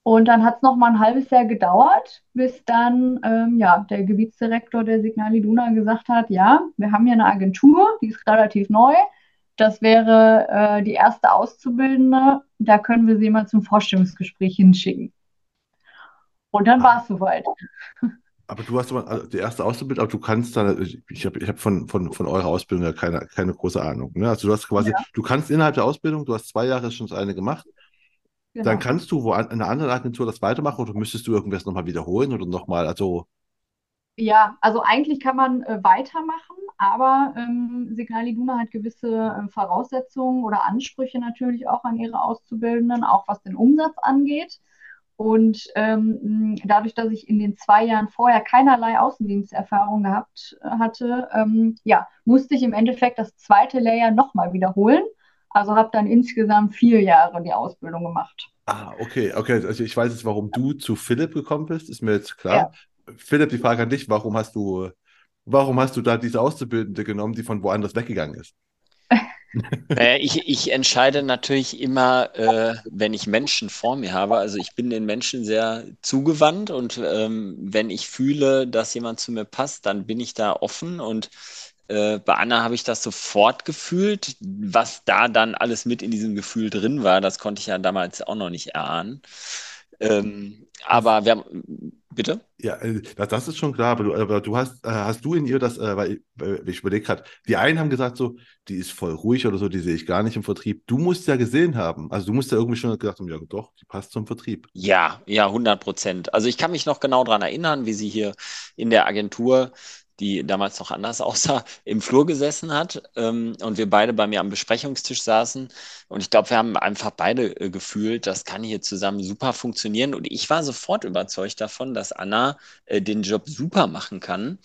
Und dann hat es noch mal ein halbes Jahr gedauert, bis dann ähm, ja, der Gebietsdirektor der Signal Iduna gesagt hat, ja, wir haben hier eine Agentur, die ist relativ neu. Das wäre äh, die erste Auszubildende. Da können wir sie mal zum Vorstellungsgespräch hinschicken. Und dann ah. war es soweit. Aber du hast also die erste Ausbildung, aber du kannst da, ich habe ich hab von, von, von eurer Ausbildung ja keine, keine große Ahnung. Ne? Also du hast quasi, ja. du kannst innerhalb der Ausbildung, du hast zwei Jahre schon das eine gemacht, Genau. Dann kannst du wo an, in einer anderen Agentur das weitermachen oder müsstest du irgendwas nochmal wiederholen oder nochmal, also. Ja, also eigentlich kann man äh, weitermachen, aber ähm, Signal Iduna hat gewisse äh, Voraussetzungen oder Ansprüche natürlich auch an ihre Auszubildenden, auch was den Umsatz angeht. Und ähm, dadurch, dass ich in den zwei Jahren vorher keinerlei Außendiensterfahrung gehabt äh, hatte, ähm, ja, musste ich im Endeffekt das zweite Layer nochmal wiederholen. Also habe dann insgesamt vier Jahre die Ausbildung gemacht. Ah, okay, okay. Also ich weiß jetzt, warum du zu Philipp gekommen bist, ist mir jetzt klar. Ja. Philipp, die Frage an dich, warum hast du, warum hast du da diese Auszubildende genommen, die von woanders weggegangen ist? <laughs> äh, ich, ich, entscheide natürlich immer, äh, wenn ich Menschen vor mir habe. Also ich bin den Menschen sehr zugewandt und ähm, wenn ich fühle, dass jemand zu mir passt, dann bin ich da offen und äh, bei Anna habe ich das sofort gefühlt. Was da dann alles mit in diesem Gefühl drin war, das konnte ich ja damals auch noch nicht erahnen. Ähm, aber wir haben, bitte? Ja, äh, das, ist schon klar, aber du, aber du hast, äh, hast du in ihr das, weil ich überlege gerade, die einen haben gesagt so, die ist voll ruhig oder so, die sehe ich gar nicht im Vertrieb. Du musst ja gesehen haben, also du musst ja irgendwie schon gedacht haben, ja doch, die passt zum Vertrieb. Ja, ja, 100 Prozent. Also ich kann mich noch genau daran erinnern, wie sie hier in der Agentur die damals noch anders <laughs> aussah, im Flur gesessen hat ähm, und wir beide bei mir am Besprechungstisch saßen. Und ich glaube, wir haben einfach beide äh, gefühlt, das kann hier zusammen super funktionieren. Und ich war sofort überzeugt davon, dass Anna äh, den Job super machen kann.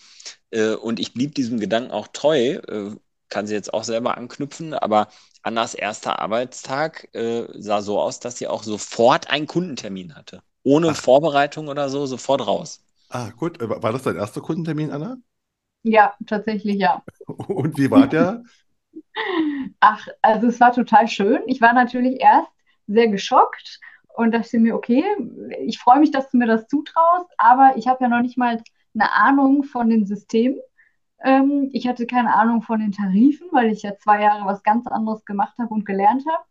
Äh, und ich blieb diesem Gedanken auch treu. Äh, kann sie jetzt auch selber anknüpfen, aber Annas erster Arbeitstag äh, sah so aus, dass sie auch sofort einen Kundentermin hatte. Ohne Ach. Vorbereitung oder so, sofort raus. Ah, gut. Äh, war das dein erster Kundentermin, Anna? Ja, tatsächlich ja. Und wie war der? <laughs> Ach, also es war total schön. Ich war natürlich erst sehr geschockt und dachte mir, okay, ich freue mich, dass du mir das zutraust, aber ich habe ja noch nicht mal eine Ahnung von den Systemen. Ähm, ich hatte keine Ahnung von den Tarifen, weil ich ja zwei Jahre was ganz anderes gemacht habe und gelernt habe.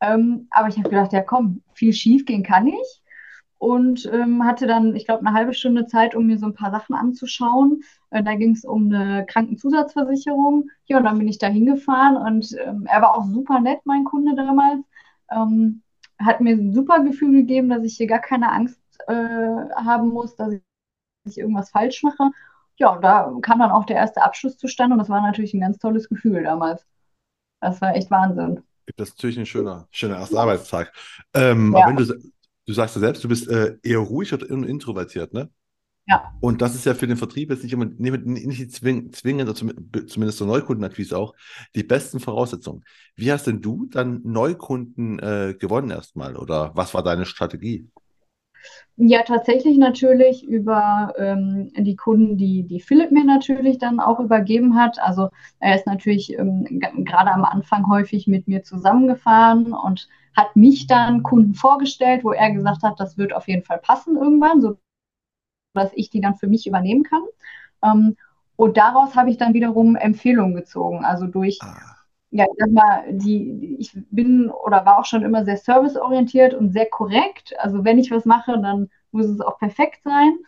Ähm, aber ich habe gedacht, ja komm, viel schief gehen kann ich und ähm, hatte dann, ich glaube, eine halbe Stunde Zeit, um mir so ein paar Sachen anzuschauen. Äh, da ging es um eine Krankenzusatzversicherung. Ja, und dann bin ich da hingefahren und ähm, er war auch super nett, mein Kunde damals. Ähm, hat mir ein super Gefühl gegeben, dass ich hier gar keine Angst äh, haben muss, dass ich irgendwas falsch mache. Ja, und da kam dann auch der erste Abschluss zustande und das war natürlich ein ganz tolles Gefühl damals. Das war echt Wahnsinn. Das ist natürlich ein schöner, schöner erster Arbeitstag. Ähm, ja. Aber wenn du du sagst ja selbst, du bist äh, eher ruhig und introvertiert, ne? Ja. Und das ist ja für den Vertrieb jetzt nicht immer nicht, nicht zwingend, oder zumindest zur Neukundenakquise auch, die besten Voraussetzungen. Wie hast denn du dann Neukunden äh, gewonnen erstmal oder was war deine Strategie? Ja, tatsächlich natürlich über ähm, die Kunden, die, die Philipp mir natürlich dann auch übergeben hat. Also er ist natürlich ähm, gerade am Anfang häufig mit mir zusammengefahren und hat mich dann Kunden vorgestellt, wo er gesagt hat, das wird auf jeden Fall passen irgendwann, so dass ich die dann für mich übernehmen kann. Ähm, und daraus habe ich dann wiederum Empfehlungen gezogen. Also durch, ah. ja, ich sag mal, die, ich bin oder war auch schon immer sehr serviceorientiert und sehr korrekt. Also wenn ich was mache, dann muss es auch perfekt sein.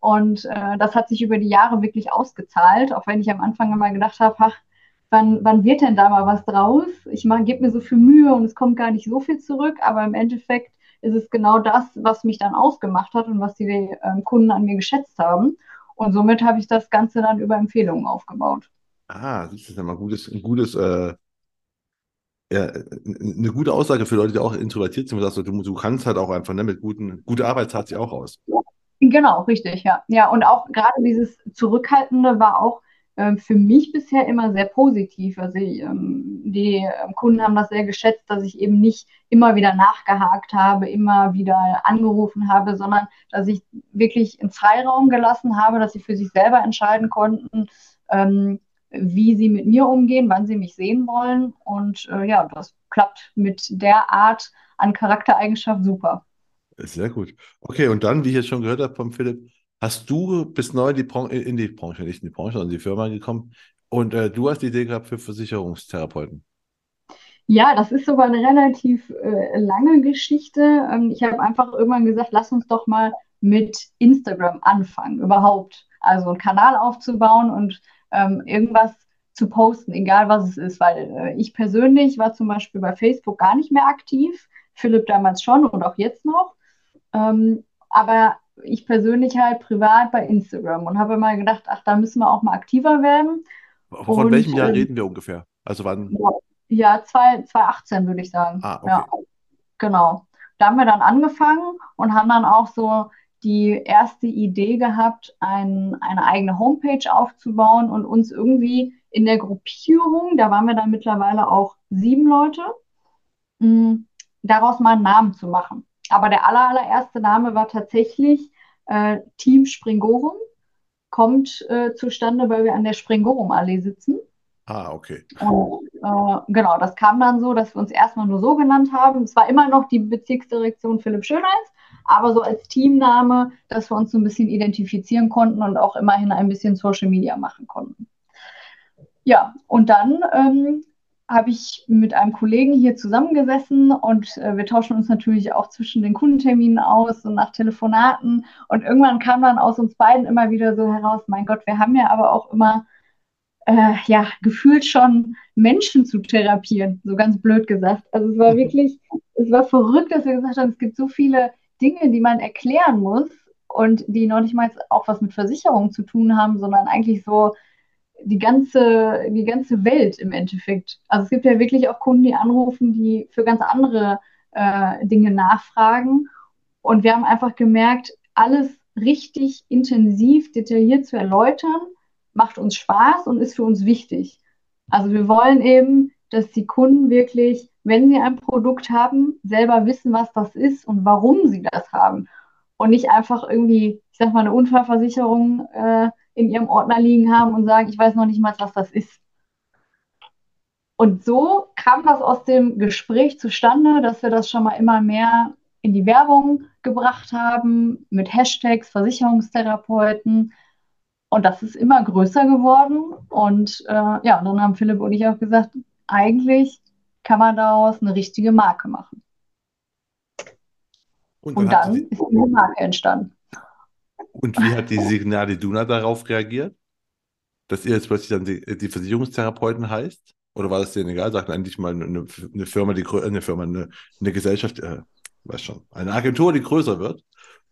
Und äh, das hat sich über die Jahre wirklich ausgezahlt, auch wenn ich am Anfang immer gedacht habe, ach, wann, wann wird denn da mal was draus? Ich gebe mir so viel Mühe und es kommt gar nicht so viel zurück, aber im Endeffekt ist es genau das, was mich dann ausgemacht hat und was die ähm, Kunden an mir geschätzt haben. Und somit habe ich das Ganze dann über Empfehlungen aufgebaut. Ah, das ist ja mal gutes, ein gutes, äh, ja, eine gute Aussage für Leute, die auch introvertiert sind. Du, du kannst halt auch einfach, ne, mit guten, gute Arbeit zahlt sie auch aus. Genau, richtig, ja. Ja, und auch gerade dieses Zurückhaltende war auch für mich bisher immer sehr positiv. Also ähm, die ähm, Kunden haben das sehr geschätzt, dass ich eben nicht immer wieder nachgehakt habe, immer wieder angerufen habe, sondern dass ich wirklich einen Freiraum gelassen habe, dass sie für sich selber entscheiden konnten, wie sie mit mir umgehen, wann sie mich sehen wollen. Und äh, ja, das klappt mit der Art an Charaktereigenschaft super. Sehr gut. Okay, und dann, wie ich jetzt schon gehört habe vom Philipp, hast du bis neu die, Branche, in die Branche, nicht in die Branche, sondern in die Firma gekommen und äh, du hast die Idee gehabt für Versicherungstherapeuten. Ja, das ist sogar eine relativ äh, lange Geschichte. Ähm, ich habe einfach irgendwann gesagt, lass uns doch mal mit Instagram anfangen, überhaupt. Also einen Kanal aufzubauen und ähm, irgendwas zu posten, egal was es ist, weil äh, ich persönlich war zum Beispiel bei Facebook gar nicht mehr aktiv, Philipp damals schon und auch jetzt noch. Ähm, aber ich persönlich halt privat bei Instagram und habe mal gedacht, ach, da müssen wir auch mal aktiver werden. Von und, welchem Jahr äh, reden wir ungefähr? Also wann? Ja, 2018 würde ich sagen. Ah, okay. Ja, genau. Da haben wir dann angefangen und haben dann auch so die erste Idee gehabt, ein, eine eigene Homepage aufzubauen und uns irgendwie in der Gruppierung, da waren wir dann mittlerweile auch sieben Leute, mh, daraus mal einen Namen zu machen. Aber der aller, allererste Name war tatsächlich äh, Team Springorum. Kommt äh, zustande, weil wir an der Springorum-Allee sitzen. Ah, okay. Und äh, genau, das kam dann so, dass wir uns erstmal nur so genannt haben. Es war immer noch die Bezirksdirektion Philipp Schönheits, aber so als Teamname, dass wir uns so ein bisschen identifizieren konnten und auch immerhin ein bisschen Social Media machen konnten. Ja, und dann ähm, habe ich mit einem Kollegen hier zusammengesessen und äh, wir tauschen uns natürlich auch zwischen den Kundenterminen aus und nach Telefonaten. Und irgendwann kam dann aus uns beiden immer wieder so heraus, mein Gott, wir haben ja aber auch immer äh, ja, gefühlt schon Menschen zu therapieren, so ganz blöd gesagt. Also es war mhm. wirklich, es war verrückt, dass wir gesagt haben, es gibt so viele Dinge, die man erklären muss. und die noch nicht mal auch was mit Versicherungen zu tun haben, sondern eigentlich so die ganze, die ganze Welt im Endeffekt. Also es gibt ja wirklich auch Kunden, die anrufen, die für ganz andere äh, Dinge nachfragen. Und wir haben einfach gemerkt, alles richtig intensiv, detailliert zu erläutern, macht uns Spaß und ist für uns wichtig. Also wir wollen eben, dass die Kunden wirklich, wenn sie ein Produkt haben, selber wissen, was das ist und warum sie das haben. Und nicht einfach irgendwie, ich sag mal, eine Unfallversicherung äh, in ihrem Ordner liegen haben und sagen, ich weiß noch nicht mal, was das ist. Und so kam das aus dem Gespräch zustande, dass wir das schon mal immer mehr in die Werbung gebracht haben mit Hashtags Versicherungstherapeuten. Und das ist immer größer geworden. Und äh, ja, dann haben Philipp und ich auch gesagt, eigentlich kann man daraus eine richtige Marke machen. Und, und dann ist diese Marke entstanden. Und wie hat die Signale Duna darauf reagiert? Dass ihr jetzt plötzlich dann die, die Versicherungstherapeuten heißt? Oder war das denen egal? Sagt endlich mal eine, eine Firma, die eine Firma, eine, eine Gesellschaft, äh, weiß schon, eine Agentur, die größer wird,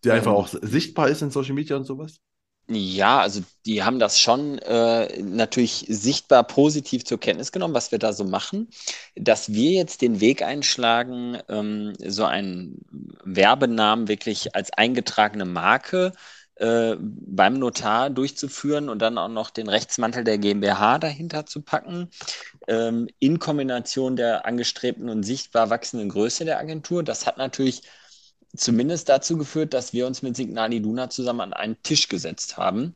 die einfach auch sichtbar ist in Social Media und sowas? Ja, also die haben das schon äh, natürlich sichtbar positiv zur Kenntnis genommen, was wir da so machen. Dass wir jetzt den Weg einschlagen, ähm, so einen Werbenamen wirklich als eingetragene Marke äh, beim Notar durchzuführen und dann auch noch den Rechtsmantel der GmbH dahinter zu packen, ähm, in Kombination der angestrebten und sichtbar wachsenden Größe der Agentur. Das hat natürlich zumindest dazu geführt, dass wir uns mit Signal Iduna zusammen an einen Tisch gesetzt haben.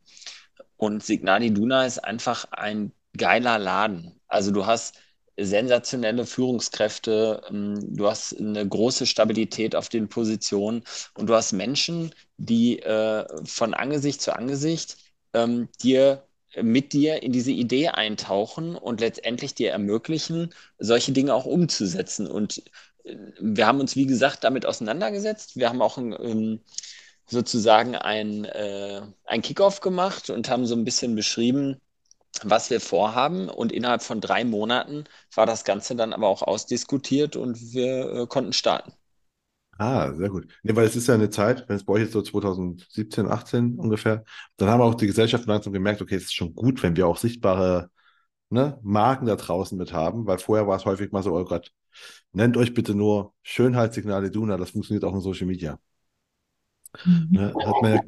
Und Signal Iduna ist einfach ein geiler Laden. Also du hast sensationelle Führungskräfte, ähm, du hast eine große Stabilität auf den Positionen und du hast Menschen, die äh, von Angesicht zu Angesicht ähm, dir mit dir in diese Idee eintauchen und letztendlich dir ermöglichen, solche Dinge auch umzusetzen. Und äh, wir haben uns, wie gesagt, damit auseinandergesetzt. Wir haben auch ein, ähm, sozusagen ein, äh, ein Kickoff gemacht und haben so ein bisschen beschrieben, was wir vorhaben. Und innerhalb von drei Monaten war das Ganze dann aber auch ausdiskutiert und wir äh, konnten starten. Ah, sehr gut. Nee, weil es ist ja eine Zeit, wenn es bei euch jetzt so 2017, 18 ungefähr, dann haben auch die Gesellschaften langsam gemerkt, okay, es ist schon gut, wenn wir auch sichtbare ne, Marken da draußen mit haben, weil vorher war es häufig mal so, oh Gott, nennt euch bitte nur Schönheitssignale Duna, das funktioniert auch in Social Media. Mhm. Ne, hat man ja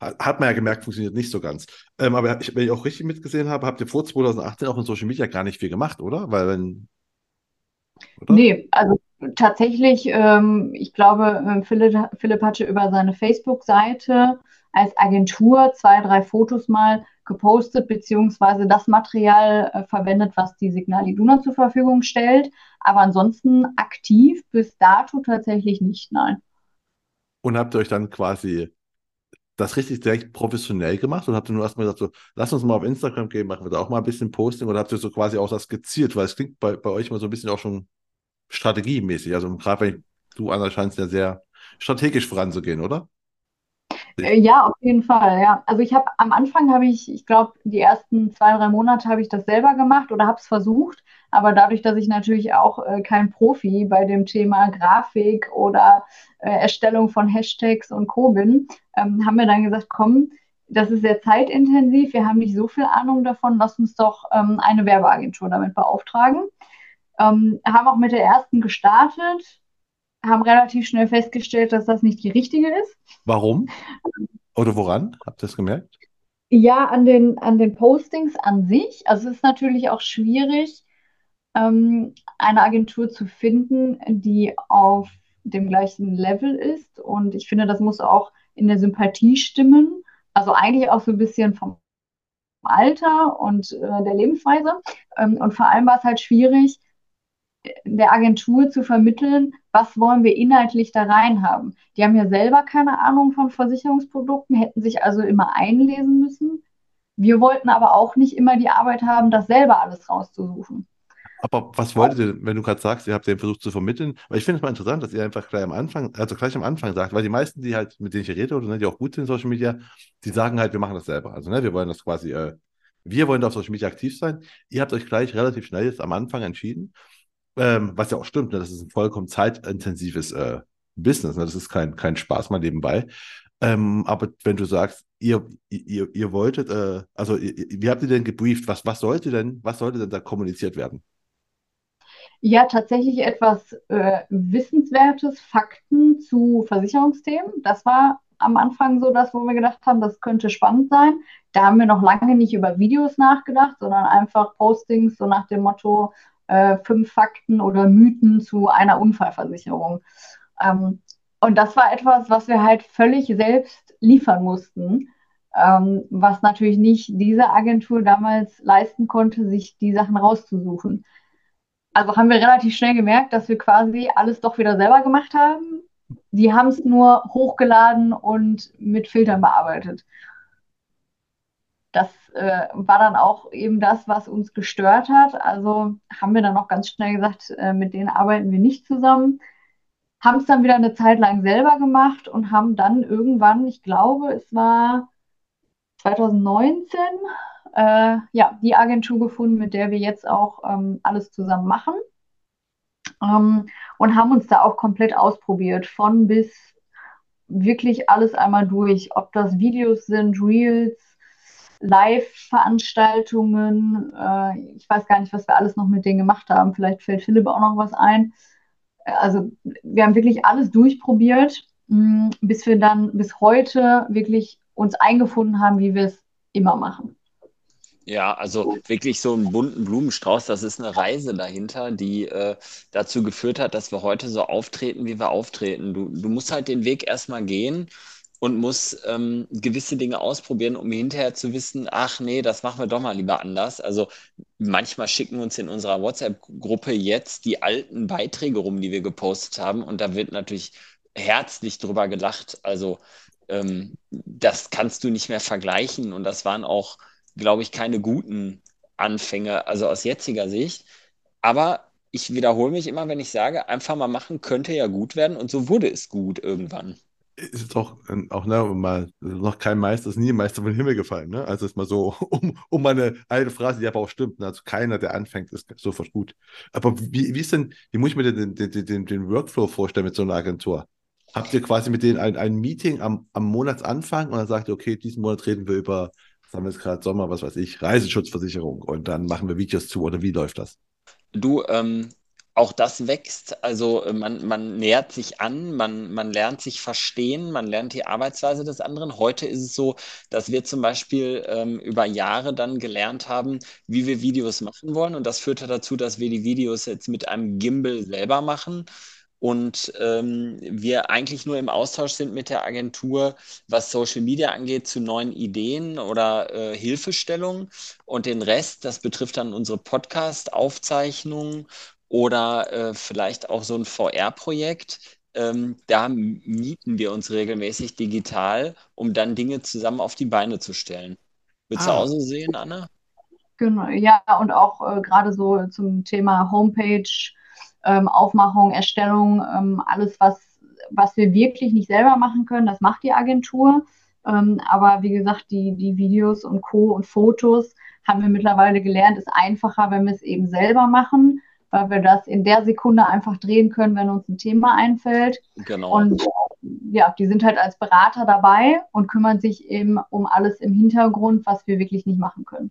hat man ja gemerkt, funktioniert nicht so ganz. Ähm, aber ich, wenn ich auch richtig mitgesehen habe, habt ihr vor 2018 auch in Social Media gar nicht viel gemacht, oder? Weil wenn. Oder? Nee, also tatsächlich, ähm, ich glaube, ähm, Philipp, Philipp hatte über seine Facebook-Seite als Agentur zwei, drei Fotos mal gepostet, beziehungsweise das Material äh, verwendet, was die Signal Iduna zur Verfügung stellt. Aber ansonsten aktiv bis dato tatsächlich nicht, nein. Und habt ihr euch dann quasi das richtig direkt professionell gemacht und habt ihr nur erstmal gesagt, so, lass uns mal auf Instagram gehen, machen wir da auch mal ein bisschen Posting oder habt ihr so quasi auch das skizziert, weil es klingt bei, bei euch immer so ein bisschen auch schon strategiemäßig. Also gerade wenn du, Anna, scheinst ja sehr strategisch voranzugehen, oder? Äh, ja, auf jeden Fall, ja. Also ich habe am Anfang habe ich, ich glaube, die ersten zwei, drei Monate habe ich das selber gemacht oder habe es versucht. Aber dadurch, dass ich natürlich auch äh, kein Profi bei dem Thema Grafik oder äh, Erstellung von Hashtags und Co. bin, ähm, haben wir dann gesagt, komm, das ist sehr zeitintensiv, wir haben nicht so viel Ahnung davon, lass uns doch ähm, eine Werbeagentur damit beauftragen. Ähm, haben auch mit der ersten gestartet, haben relativ schnell festgestellt, dass das nicht die richtige ist. Warum? Oder woran? Habt ihr das gemerkt? Ja, an den, an den Postings an sich. Also es ist natürlich auch schwierig, ähm, eine Agentur zu finden, die auf dem gleichen Level ist. Und ich finde, das muss auch in der Sympathie stimmen. Also eigentlich auch so ein bisschen vom Alter und äh, der Lebensweise. Ähm, und vor allem war es halt schwierig, der Agentur zu vermitteln, was wollen wir inhaltlich da rein haben. Die haben ja selber keine Ahnung von Versicherungsprodukten, hätten sich also immer einlesen müssen. Wir wollten aber auch nicht immer die Arbeit haben, das selber alles rauszusuchen. Aber was wolltet ihr, wenn du gerade sagst, ihr habt den versucht zu vermitteln? Weil ich finde es mal interessant, dass ihr einfach gleich am Anfang, also gleich am Anfang sagt, weil die meisten, die halt, mit denen ich rede oder ne, die auch gut sind in Social Media, die sagen halt, wir machen das selber. Also, ne, wir wollen das quasi, äh, wir wollen auf Social Media aktiv sein. Ihr habt euch gleich relativ schnell jetzt am Anfang entschieden, ähm, was ja auch stimmt, ne, das ist ein vollkommen zeitintensives äh, Business, ne, das ist kein, kein Spaß mal nebenbei. Ähm, aber wenn du sagst, ihr, ihr, ihr wolltet, äh, also ihr, wie habt ihr denn gebrieft? Was, was sollte denn, was sollte denn da kommuniziert werden? Ja, tatsächlich etwas äh, Wissenswertes, Fakten zu Versicherungsthemen. Das war am Anfang so das, wo wir gedacht haben, das könnte spannend sein. Da haben wir noch lange nicht über Videos nachgedacht, sondern einfach Postings so nach dem Motto äh, fünf Fakten oder Mythen zu einer Unfallversicherung. Ähm, und das war etwas, was wir halt völlig selbst liefern mussten, ähm, was natürlich nicht diese Agentur damals leisten konnte, sich die Sachen rauszusuchen. Also haben wir relativ schnell gemerkt, dass wir quasi alles doch wieder selber gemacht haben. Die haben es nur hochgeladen und mit Filtern bearbeitet. Das äh, war dann auch eben das, was uns gestört hat. Also haben wir dann auch ganz schnell gesagt, äh, mit denen arbeiten wir nicht zusammen haben es dann wieder eine Zeit lang selber gemacht und haben dann irgendwann, ich glaube, es war 2019, äh, ja, die Agentur gefunden, mit der wir jetzt auch ähm, alles zusammen machen. Ähm, und haben uns da auch komplett ausprobiert, von bis wirklich alles einmal durch, ob das Videos sind, Reels, Live-Veranstaltungen. Äh, ich weiß gar nicht, was wir alles noch mit denen gemacht haben. Vielleicht fällt Philipp auch noch was ein also wir haben wirklich alles durchprobiert, mm, bis wir dann bis heute wirklich uns eingefunden haben, wie wir es immer machen. Ja, also wirklich so einen bunten Blumenstrauß, das ist eine Reise dahinter, die äh, dazu geführt hat, dass wir heute so auftreten, wie wir auftreten. Du, du musst halt den Weg erstmal gehen und muss ähm, gewisse Dinge ausprobieren, um hinterher zu wissen, ach nee, das machen wir doch mal lieber anders. Also manchmal schicken uns in unserer WhatsApp-Gruppe jetzt die alten Beiträge rum, die wir gepostet haben und da wird natürlich herzlich drüber gelacht. Also ähm, das kannst du nicht mehr vergleichen und das waren auch, glaube ich, keine guten Anfänge, also aus jetziger Sicht. Aber ich wiederhole mich immer, wenn ich sage, einfach mal machen könnte ja gut werden und so wurde es gut irgendwann ist doch auch ne, mal noch kein Meister, ist nie ein Meister vom Himmel gefallen. Ne? Also ist mal so, <laughs> um, um meine alte Phrase, die aber auch stimmt. Ne? Also keiner, der anfängt, ist sofort gut. Aber wie, wie ist denn, wie muss ich mir den, den, den, den Workflow vorstellen mit so einer Agentur? Habt ihr quasi mit denen ein, ein Meeting am, am Monatsanfang und dann sagt ihr, okay, diesen Monat reden wir über, sagen wir jetzt gerade Sommer, was weiß ich, Reiseschutzversicherung und dann machen wir Videos zu oder wie läuft das? Du, ähm, auch das wächst. Also äh, man, man nähert sich an, man, man lernt sich verstehen, man lernt die Arbeitsweise des anderen. Heute ist es so, dass wir zum Beispiel ähm, über Jahre dann gelernt haben, wie wir Videos machen wollen. Und das führte dazu, dass wir die Videos jetzt mit einem Gimbal selber machen und ähm, wir eigentlich nur im Austausch sind mit der Agentur, was Social Media angeht, zu neuen Ideen oder äh, Hilfestellungen. Und den Rest, das betrifft dann unsere Podcast-Aufzeichnungen oder äh, vielleicht auch so ein VR-Projekt. Ähm, da mieten wir uns regelmäßig digital, um dann Dinge zusammen auf die Beine zu stellen. Willst ah. du auch so sehen, Anna? Genau, ja, und auch äh, gerade so zum Thema Homepage, ähm, Aufmachung, Erstellung, ähm, alles, was, was wir wirklich nicht selber machen können, das macht die Agentur. Ähm, aber wie gesagt, die, die Videos und Co. und Fotos haben wir mittlerweile gelernt, ist einfacher, wenn wir es eben selber machen weil wir das in der Sekunde einfach drehen können, wenn uns ein Thema einfällt. Genau. Und ja, die sind halt als Berater dabei und kümmern sich eben um alles im Hintergrund, was wir wirklich nicht machen können.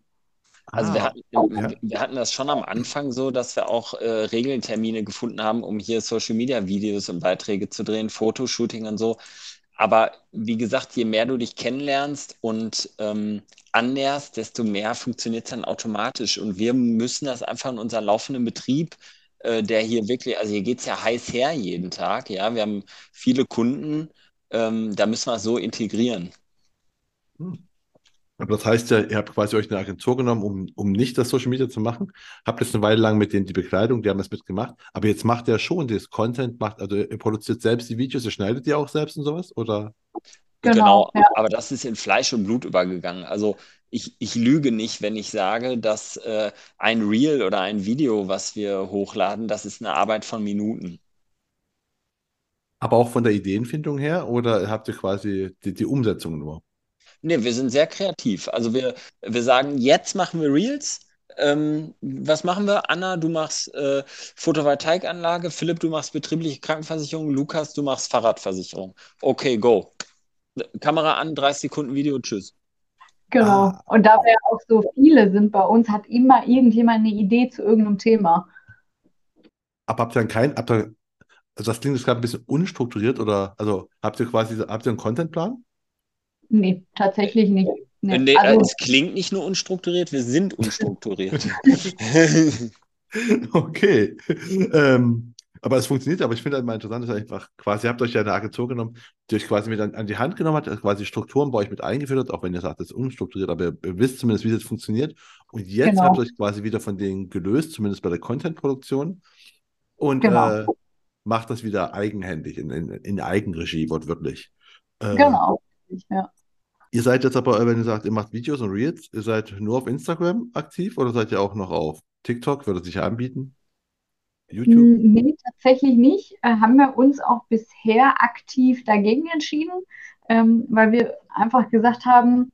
Also wir, ah, hatten, wir hatten das schon am Anfang so, dass wir auch äh, Regeltermine gefunden haben, um hier Social Media Videos und Beiträge zu drehen, Fotoshooting und so. Aber wie gesagt, je mehr du dich kennenlernst und ähm, annäherst, desto mehr funktioniert es dann automatisch. Und wir müssen das einfach in unseren laufenden Betrieb, äh, der hier wirklich, also hier geht es ja heiß her jeden Tag, ja, wir haben viele Kunden, ähm, da müssen wir so integrieren. Hm. Aber das heißt ja, ihr habt quasi euch eine Agentur genommen, um, um nicht das Social Media zu machen. Habt jetzt eine Weile lang mit denen die Bekleidung, die haben das mitgemacht. Aber jetzt macht ihr schon das Content, macht, also ihr produziert selbst die Videos, ihr schneidet die auch selbst und sowas? Oder? Genau, genau ja. aber das ist in Fleisch und Blut übergegangen. Also ich, ich lüge nicht, wenn ich sage, dass äh, ein Reel oder ein Video, was wir hochladen, das ist eine Arbeit von Minuten. Aber auch von der Ideenfindung her oder habt ihr quasi die, die Umsetzung nur? Nee, wir sind sehr kreativ. Also wir, wir sagen, jetzt machen wir Reels. Ähm, was machen wir? Anna, du machst äh, Photovoltaikanlage, Philipp, du machst betriebliche Krankenversicherung, Lukas, du machst Fahrradversicherung. Okay, go. Kamera an, 30 Sekunden Video, tschüss. Genau. Ah. Und da wir auch so viele sind bei uns, hat immer irgendjemand eine Idee zu irgendeinem Thema. Aber habt ihr dann kein, habt ihr, also das klingt jetzt gerade ein bisschen unstrukturiert oder, also habt ihr quasi, habt ihr einen Contentplan? Nee, tatsächlich nicht. Nee, nee also, es klingt nicht nur unstrukturiert, wir sind unstrukturiert. <laughs> okay. Ähm, aber es funktioniert, aber ich finde halt mal interessant, dass einfach quasi, ihr habt euch ja eine Agentur genommen, die euch quasi mit an, an die Hand genommen hat, quasi Strukturen bei euch mit eingeführt hat, auch wenn ihr sagt, das ist unstrukturiert, aber ihr, ihr wisst zumindest, wie das funktioniert. Und jetzt genau. habt ihr euch quasi wieder von denen gelöst, zumindest bei der Content-Produktion. Und genau. äh, macht das wieder eigenhändig, in, in, in Eigenregie, wortwörtlich. Äh, genau, ja. Ihr seid jetzt aber, wenn ihr sagt, ihr macht Videos und Reels, ihr seid nur auf Instagram aktiv oder seid ihr auch noch auf TikTok? Würde sich anbieten? YouTube? Nee, tatsächlich nicht. Äh, haben wir uns auch bisher aktiv dagegen entschieden, ähm, weil wir einfach gesagt haben,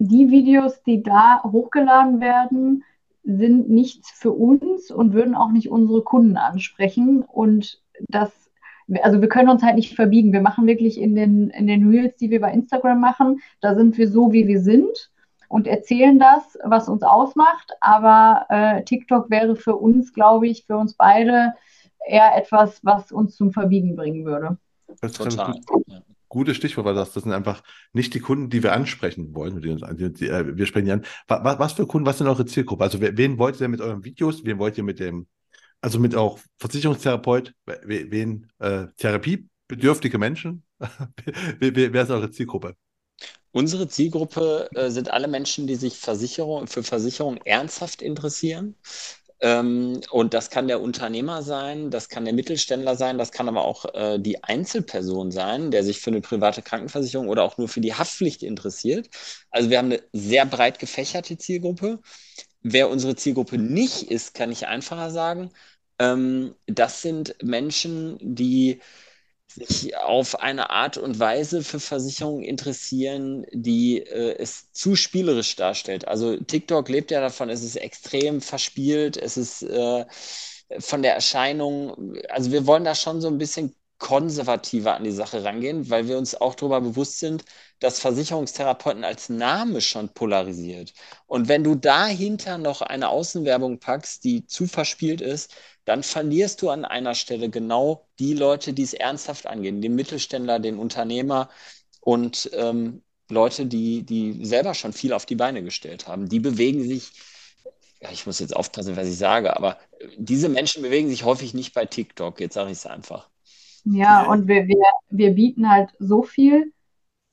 die Videos, die da hochgeladen werden, sind nichts für uns und würden auch nicht unsere Kunden ansprechen. Und das, also wir können uns halt nicht verbiegen. Wir machen wirklich in den, in den Reels, die wir bei Instagram machen, da sind wir so, wie wir sind und erzählen das, was uns ausmacht. Aber äh, TikTok wäre für uns, glaube ich, für uns beide eher etwas, was uns zum Verbiegen bringen würde. Das ist Total. Gut, gutes Stichwort, weil das, das sind einfach nicht die Kunden, die wir ansprechen wollen. Die uns, die, die, äh, wir sprechen ja an. Was, was, für Kunden, was sind eure Zielgruppe? Also wen wollt ihr mit euren Videos? Wen wollt ihr mit dem, also mit auch Versicherungstherapeut? Wen, äh, therapiebedürftige Menschen? <laughs> wer, ist eure Zielgruppe? Unsere Zielgruppe äh, sind alle Menschen, die sich Versicherung, für Versicherung ernsthaft interessieren. Ähm, und das kann der Unternehmer sein, das kann der Mittelständler sein, das kann aber auch äh, die Einzelperson sein, der sich für eine private Krankenversicherung oder auch nur für die Haftpflicht interessiert. Also wir haben eine sehr breit gefächerte Zielgruppe. Wer unsere Zielgruppe nicht ist, kann ich einfacher sagen. Ähm, das sind Menschen, die sich auf eine Art und Weise für Versicherungen interessieren, die äh, es zu spielerisch darstellt. Also TikTok lebt ja davon, es ist extrem verspielt, es ist äh, von der Erscheinung, also wir wollen da schon so ein bisschen konservativer an die Sache rangehen, weil wir uns auch darüber bewusst sind, dass Versicherungstherapeuten als Name schon polarisiert. Und wenn du dahinter noch eine Außenwerbung packst, die zu verspielt ist, dann verlierst du an einer Stelle genau die Leute, die es ernsthaft angehen, den Mittelständler, den Unternehmer und ähm, Leute, die, die selber schon viel auf die Beine gestellt haben. Die bewegen sich, ja, ich muss jetzt aufpassen, was ich sage, aber diese Menschen bewegen sich häufig nicht bei TikTok, jetzt sage ich es einfach. Ja, und wir, wir, wir bieten halt so viel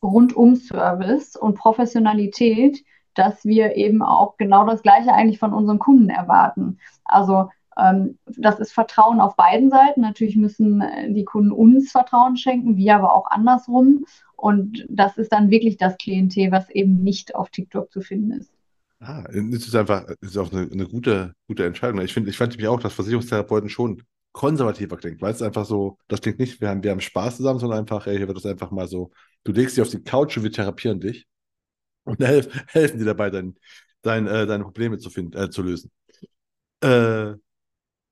Rundum-Service und Professionalität, dass wir eben auch genau das Gleiche eigentlich von unseren Kunden erwarten. Also ähm, das ist Vertrauen auf beiden Seiten. Natürlich müssen äh, die Kunden uns Vertrauen schenken, wir aber auch andersrum. Und das ist dann wirklich das Klientel, was eben nicht auf TikTok zu finden ist. Ah, es ist einfach, es ist auch eine, eine gute, gute Entscheidung. Ich finde, ich fand mich auch, dass Versicherungstherapeuten schon konservativer klingt, weil es einfach so, das klingt nicht, wir haben, wir haben Spaß zusammen, sondern einfach, ey, hier wird das einfach mal so, du legst dich auf die Couch und wir therapieren dich und helf, <laughs> helfen dir dabei, dein, dein, äh, deine Probleme zu, finden, äh, zu lösen. Äh,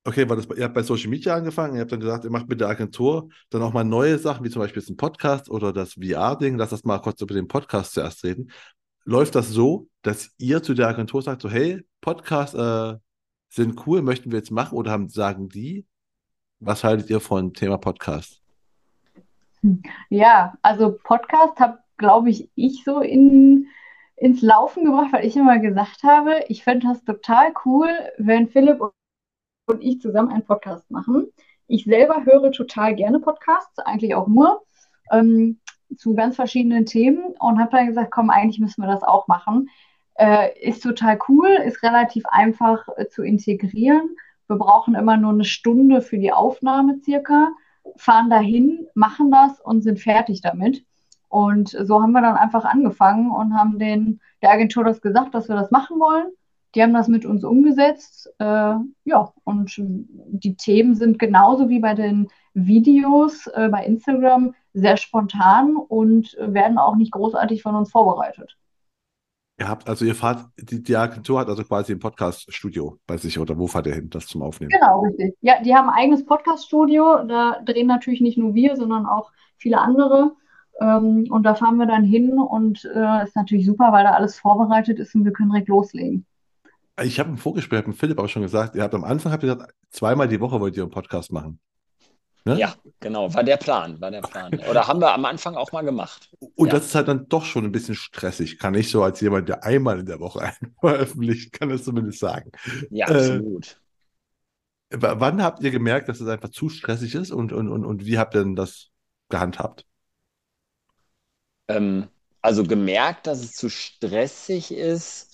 Okay, weil das, ihr habt bei Social Media angefangen, ihr habt dann gesagt, ihr macht mit der Agentur dann auch mal neue Sachen, wie zum Beispiel ein Podcast oder das VR-Ding. Lass das mal kurz über den Podcast zuerst reden. Läuft das so, dass ihr zu der Agentur sagt, so, hey, Podcasts äh, sind cool, möchten wir jetzt machen oder haben, sagen die, was haltet ihr von Thema Podcast? Ja, also Podcast habe, glaube ich, ich so in, ins Laufen gebracht, weil ich immer gesagt habe, ich fände das total cool, wenn Philipp und ich zusammen einen Podcast machen. Ich selber höre total gerne Podcasts, eigentlich auch nur, ähm, zu ganz verschiedenen Themen und habe dann gesagt, komm, eigentlich müssen wir das auch machen. Äh, ist total cool, ist relativ einfach äh, zu integrieren. Wir brauchen immer nur eine Stunde für die Aufnahme circa, fahren dahin, machen das und sind fertig damit. Und so haben wir dann einfach angefangen und haben den, der Agentur das gesagt, dass wir das machen wollen. Die haben das mit uns umgesetzt. Äh, ja, und die Themen sind genauso wie bei den Videos äh, bei Instagram sehr spontan und werden auch nicht großartig von uns vorbereitet. Ihr habt, also ihr fahrt, die, die Agentur hat also quasi ein Podcast-Studio bei sich oder wo fahrt ihr hin, das zum Aufnehmen? Genau, richtig. Ja, die haben ein eigenes Podcast-Studio. Da drehen natürlich nicht nur wir, sondern auch viele andere. Ähm, und da fahren wir dann hin und äh, ist natürlich super, weil da alles vorbereitet ist und wir können direkt loslegen. Ich habe im Vorgespräch mit Philipp auch schon gesagt, ihr habt am Anfang habt ihr gesagt, zweimal die Woche wollt ihr einen Podcast machen. Ne? Ja, genau, war der Plan, war der Plan. Oder haben wir am Anfang auch mal gemacht. Und ja. das ist halt dann doch schon ein bisschen stressig. Kann ich so als jemand, der einmal in der Woche <laughs> einen veröffentlicht, kann das zumindest sagen. Ja, absolut. Äh, wann habt ihr gemerkt, dass es das einfach zu stressig ist und, und, und, und wie habt ihr denn das gehandhabt? Ähm, also gemerkt, dass es zu stressig ist.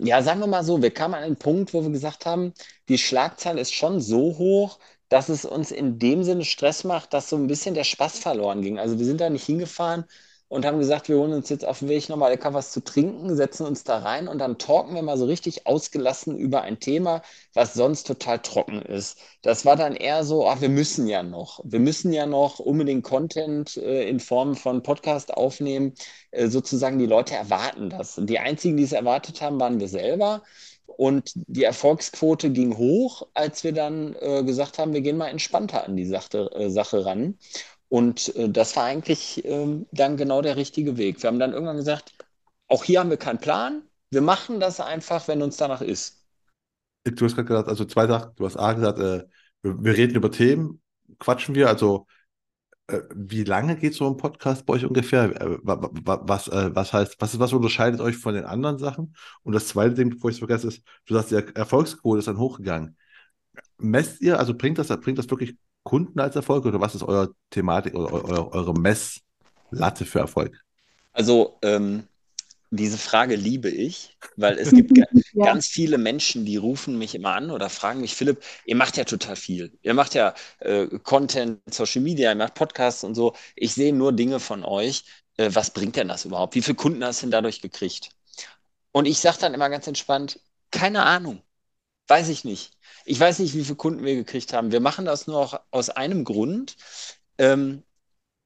Ja, sagen wir mal so, wir kamen an einen Punkt, wo wir gesagt haben, die Schlagzahl ist schon so hoch, dass es uns in dem Sinne Stress macht, dass so ein bisschen der Spaß verloren ging. Also wir sind da nicht hingefahren und haben gesagt, wir holen uns jetzt auf dem Weg nochmal lecker was zu trinken, setzen uns da rein und dann talken wir mal so richtig ausgelassen über ein Thema, was sonst total trocken ist. Das war dann eher so, ach, wir müssen ja noch, wir müssen ja noch unbedingt Content äh, in Form von Podcast aufnehmen. Äh, sozusagen die Leute erwarten das. Und die einzigen, die es erwartet haben, waren wir selber. Und die Erfolgsquote ging hoch, als wir dann äh, gesagt haben, wir gehen mal entspannter an die Sache, äh, Sache ran. Und äh, das war eigentlich ähm, dann genau der richtige Weg. Wir haben dann irgendwann gesagt, auch hier haben wir keinen Plan. Wir machen das einfach, wenn uns danach ist. Du hast gerade gesagt, also zwei Sachen. Du hast A gesagt, äh, wir, wir, reden über Themen, quatschen wir. Also wie lange geht so ein Podcast bei euch ungefähr? Äh, was, äh, was heißt, was, was unterscheidet euch von den anderen Sachen? Und das zweite Ding, bevor ich es vergesse, ist, du sagst, die Erfolgsquote ist dann hochgegangen. Messt ihr, also bringt das, bringt das wirklich Kunden als Erfolg oder was ist eure Thematik oder eure, eure Messlatte für Erfolg? Also ähm, diese Frage liebe ich, weil es gibt <laughs> ja. ganz viele Menschen, die rufen mich immer an oder fragen mich, Philipp, ihr macht ja total viel. Ihr macht ja äh, Content, Social Media, ihr macht Podcasts und so. Ich sehe nur Dinge von euch. Äh, was bringt denn das überhaupt? Wie viele Kunden hast du denn dadurch gekriegt? Und ich sage dann immer ganz entspannt, keine Ahnung. Weiß ich nicht. Ich weiß nicht, wie viele Kunden wir gekriegt haben. Wir machen das nur auch aus einem Grund. Ähm,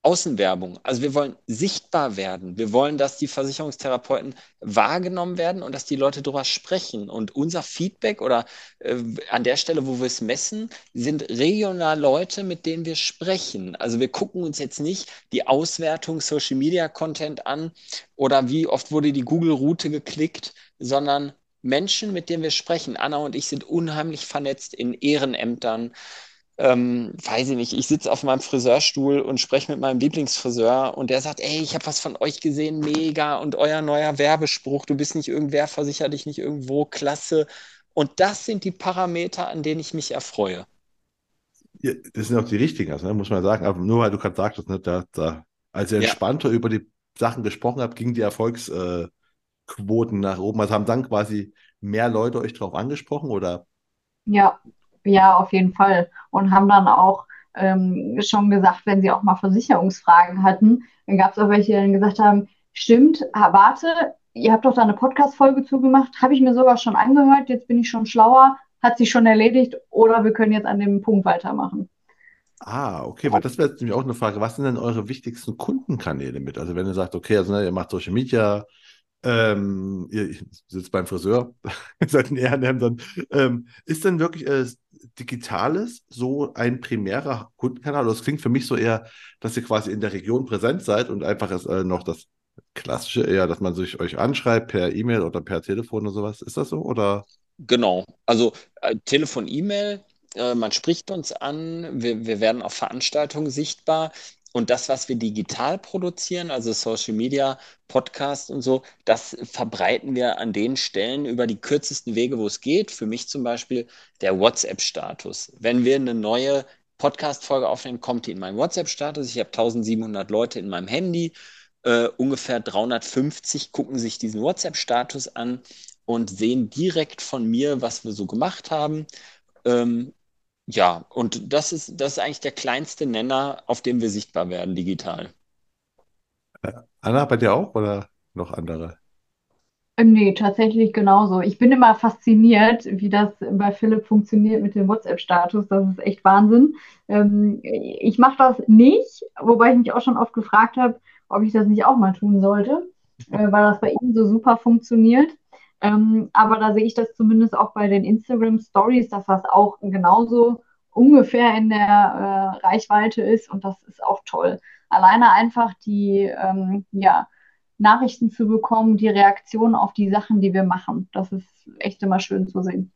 Außenwerbung. Also wir wollen sichtbar werden. Wir wollen, dass die Versicherungstherapeuten wahrgenommen werden und dass die Leute darüber sprechen. Und unser Feedback oder äh, an der Stelle, wo wir es messen, sind regional Leute, mit denen wir sprechen. Also wir gucken uns jetzt nicht die Auswertung Social Media Content an oder wie oft wurde die Google-Route geklickt, sondern Menschen, mit denen wir sprechen. Anna und ich sind unheimlich vernetzt in Ehrenämtern ähm, weiß ich nicht, ich sitze auf meinem Friseurstuhl und spreche mit meinem Lieblingsfriseur und der sagt, ey, ich habe was von euch gesehen, mega und euer neuer Werbespruch, du bist nicht irgendwer, versicher dich nicht irgendwo, klasse. Und das sind die Parameter, an denen ich mich erfreue. Ja, das sind auch die richtigen, also, ne, muss man sagen. Aber nur weil du gerade sagtest, ne, da, da, als ihr entspannter ja. über die Sachen gesprochen habt, gingen die Erfolgsquoten äh, nach oben. Also haben dann quasi mehr Leute euch drauf angesprochen oder? Ja, ja, auf jeden Fall. Und haben dann auch ähm, schon gesagt, wenn sie auch mal Versicherungsfragen hatten, dann gab es auch welche, die dann gesagt haben, stimmt, warte, ihr habt doch da eine Podcast-Folge zugemacht, habe ich mir sogar schon angehört, jetzt bin ich schon schlauer, hat sich schon erledigt oder wir können jetzt an dem Punkt weitermachen. Ah, okay, weil das wäre jetzt nämlich auch eine Frage. Was sind denn eure wichtigsten Kundenkanäle mit? Also wenn ihr sagt, okay, also ne, ihr macht Social Media, ähm, ihr sitzt beim Friseur, <laughs> seid ein Ehrenamt, dann ähm, ist denn wirklich äh, Digitales so ein primärer Kundenkanal? Das klingt für mich so eher, dass ihr quasi in der Region präsent seid und einfach ist, äh, noch das Klassische eher, dass man sich euch anschreibt per E-Mail oder per Telefon oder sowas. Ist das so? Oder? Genau. Also äh, Telefon, E-Mail, äh, man spricht uns an, wir, wir werden auf Veranstaltungen sichtbar. Und das, was wir digital produzieren, also Social Media, Podcast und so, das verbreiten wir an den Stellen über die kürzesten Wege, wo es geht. Für mich zum Beispiel der WhatsApp-Status. Wenn wir eine neue Podcast-Folge aufnehmen, kommt die in meinen WhatsApp-Status. Ich habe 1700 Leute in meinem Handy. Äh, ungefähr 350 gucken sich diesen WhatsApp-Status an und sehen direkt von mir, was wir so gemacht haben. Ähm, ja, und das ist, das ist eigentlich der kleinste Nenner, auf dem wir sichtbar werden digital. Äh, Anna, bei dir auch oder noch andere? Ähm, nee, tatsächlich genauso. Ich bin immer fasziniert, wie das bei Philipp funktioniert mit dem WhatsApp-Status. Das ist echt Wahnsinn. Ähm, ich mache das nicht, wobei ich mich auch schon oft gefragt habe, ob ich das nicht auch mal tun sollte, äh, weil das bei ihm so super funktioniert. Ähm, aber da sehe ich das zumindest auch bei den Instagram Stories, dass das auch genauso ungefähr in der äh, Reichweite ist und das ist auch toll. Alleine einfach die ähm, ja, Nachrichten zu bekommen, die Reaktion auf die Sachen, die wir machen. Das ist echt immer schön zu sehen.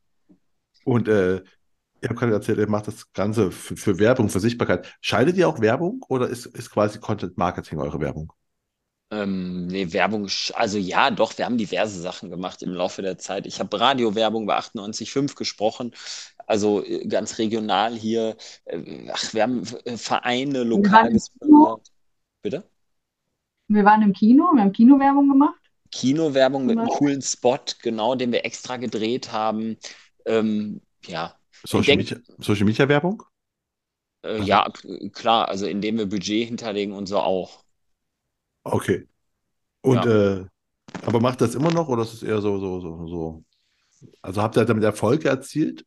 Und äh, ihr habt gerade erzählt, ihr macht das Ganze für, für, Werbung, für Sichtbarkeit. Schaltet ihr auch Werbung oder ist, ist quasi Content Marketing eure Werbung? Ähm, nee, Werbung, also ja, doch, wir haben diverse Sachen gemacht im Laufe der Zeit. Ich habe Radiowerbung bei 98.5 gesprochen, also äh, ganz regional hier. Äh, ach, wir haben äh, Vereine lokal gesponsert. Bitte? Wir waren im Kino, wir haben Kinowerbung gemacht. Kinowerbung mit einem coolen Spot, genau, den wir extra gedreht haben. Ähm, ja. Social, Media, Social Media Werbung? Äh. Ja, klar, also indem wir Budget hinterlegen und so auch. Okay. Und ja. äh, aber macht das immer noch oder ist es eher so, so, so, so? Also habt ihr damit Erfolge erzielt,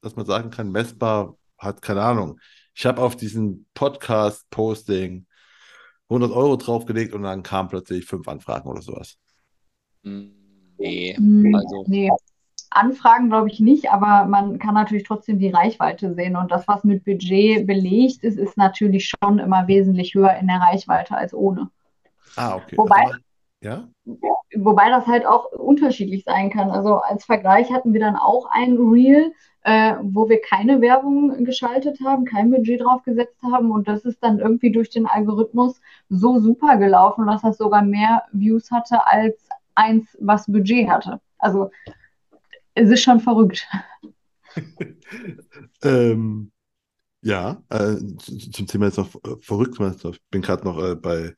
dass man sagen kann, messbar hat, keine Ahnung. Ich habe auf diesen Podcast-Posting 100 Euro draufgelegt und dann kamen plötzlich fünf Anfragen oder sowas. Nee, hm, also. Nee. Anfragen glaube ich nicht, aber man kann natürlich trotzdem die Reichweite sehen. Und das, was mit Budget belegt ist, ist natürlich schon immer wesentlich höher in der Reichweite als ohne. Ah, okay. Wobei, also, ja? wobei das halt auch unterschiedlich sein kann. Also als Vergleich hatten wir dann auch ein Reel, äh, wo wir keine Werbung geschaltet haben, kein Budget draufgesetzt haben und das ist dann irgendwie durch den Algorithmus so super gelaufen, dass das sogar mehr Views hatte als eins, was Budget hatte. Also es ist schon verrückt. <laughs> <laughs> ähm, ja, äh, zum Thema jetzt noch verrückt, ich bin gerade noch äh, bei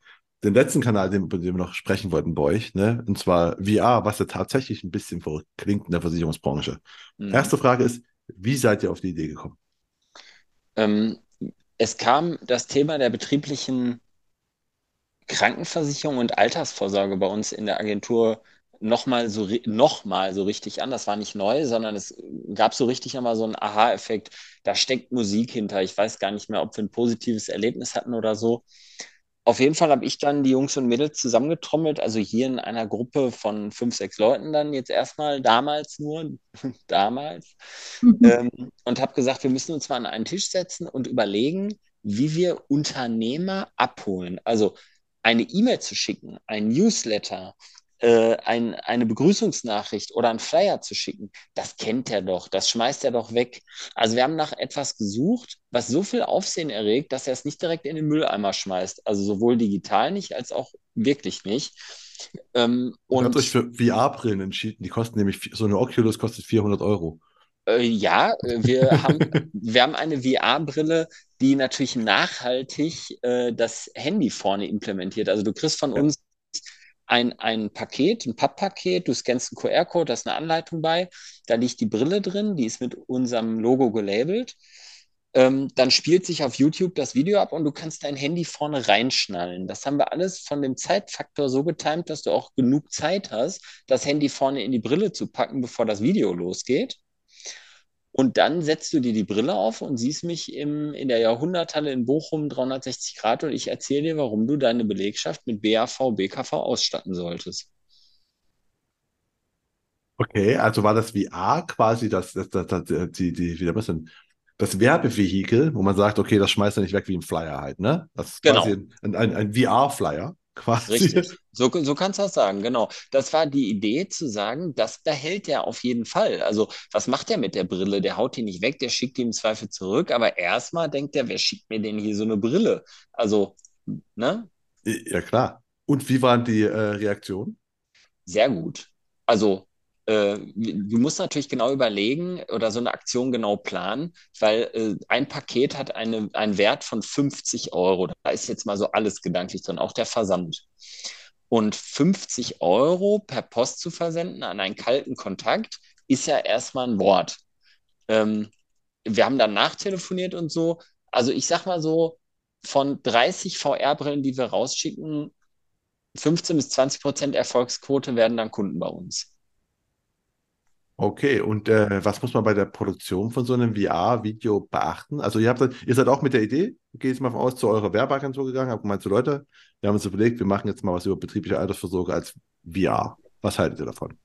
den letzten Kanal, den, über den wir noch sprechen wollten bei euch, ne? und zwar VR, was ja tatsächlich ein bisschen verrückt klingt in der Versicherungsbranche. Mhm. Erste Frage ist, wie seid ihr auf die Idee gekommen? Ähm, es kam das Thema der betrieblichen Krankenversicherung und Altersvorsorge bei uns in der Agentur nochmal so, noch so richtig an. Das war nicht neu, sondern es gab so richtig nochmal so einen Aha-Effekt. Da steckt Musik hinter. Ich weiß gar nicht mehr, ob wir ein positives Erlebnis hatten oder so. Auf jeden Fall habe ich dann die Jungs und Mädels zusammengetrommelt, also hier in einer Gruppe von fünf, sechs Leuten dann jetzt erstmal, damals nur, <laughs> damals, mhm. ähm, und habe gesagt, wir müssen uns mal an einen Tisch setzen und überlegen, wie wir Unternehmer abholen. Also eine E-Mail zu schicken, ein Newsletter, äh, ein, eine Begrüßungsnachricht oder einen Flyer zu schicken, das kennt er doch, das schmeißt er doch weg. Also wir haben nach etwas gesucht, was so viel Aufsehen erregt, dass er es nicht direkt in den Mülleimer schmeißt. Also sowohl digital nicht als auch wirklich nicht. Ähm, und ihr habt euch für VR-Brillen entschieden. Die kosten nämlich, so eine Oculus kostet 400 Euro. Äh, ja, äh, wir haben, <laughs> wir haben eine VR-Brille, die natürlich nachhaltig äh, das Handy vorne implementiert. Also du kriegst von ja. uns ein, ein Paket, ein Papppaket, du scannst einen QR-Code, da ist eine Anleitung bei, da liegt die Brille drin, die ist mit unserem Logo gelabelt. Ähm, dann spielt sich auf YouTube das Video ab und du kannst dein Handy vorne reinschnallen. Das haben wir alles von dem Zeitfaktor so getimt, dass du auch genug Zeit hast, das Handy vorne in die Brille zu packen, bevor das Video losgeht. Und dann setzt du dir die Brille auf und siehst mich im, in der Jahrhunderthalle in Bochum 360 Grad und ich erzähle dir, warum du deine Belegschaft mit BAV, BKV ausstatten solltest. Okay, also war das VR quasi das, das, das, das die, die, wie das denn? Das Werbevehikel, wo man sagt, okay, das schmeißt er nicht weg wie ein Flyer halt, ne? Das ist genau. quasi ein, ein, ein VR-Flyer quasi. Richtig. So, so kannst du das sagen, genau. Das war die Idee zu sagen, das behält er auf jeden Fall. Also, was macht er mit der Brille? Der haut die nicht weg, der schickt die im Zweifel zurück, aber erstmal denkt er, wer schickt mir denn hier so eine Brille? Also, ne? Ja, klar. Und wie waren die äh, Reaktionen? Sehr gut. Also, äh, du musst natürlich genau überlegen oder so eine Aktion genau planen, weil äh, ein Paket hat eine, einen Wert von 50 Euro. Da ist jetzt mal so alles gedanklich drin, auch der Versand. Und 50 Euro per Post zu versenden an einen kalten Kontakt ist ja erstmal ein Wort. Ähm, wir haben dann nachtelefoniert und so. Also ich sag mal so, von 30 VR-Brillen, die wir rausschicken, 15 bis 20 Prozent Erfolgsquote werden dann Kunden bei uns. Okay, und äh, was muss man bei der Produktion von so einem VR-Video beachten? Also ihr habt, ihr seid auch mit der Idee, gehe ich mal von aus, zu eurer Werbeagentur gegangen, habt gemeint, so Leute, wir haben uns überlegt, wir machen jetzt mal was über betriebliche Altersvorsorge als VR. Was haltet ihr davon?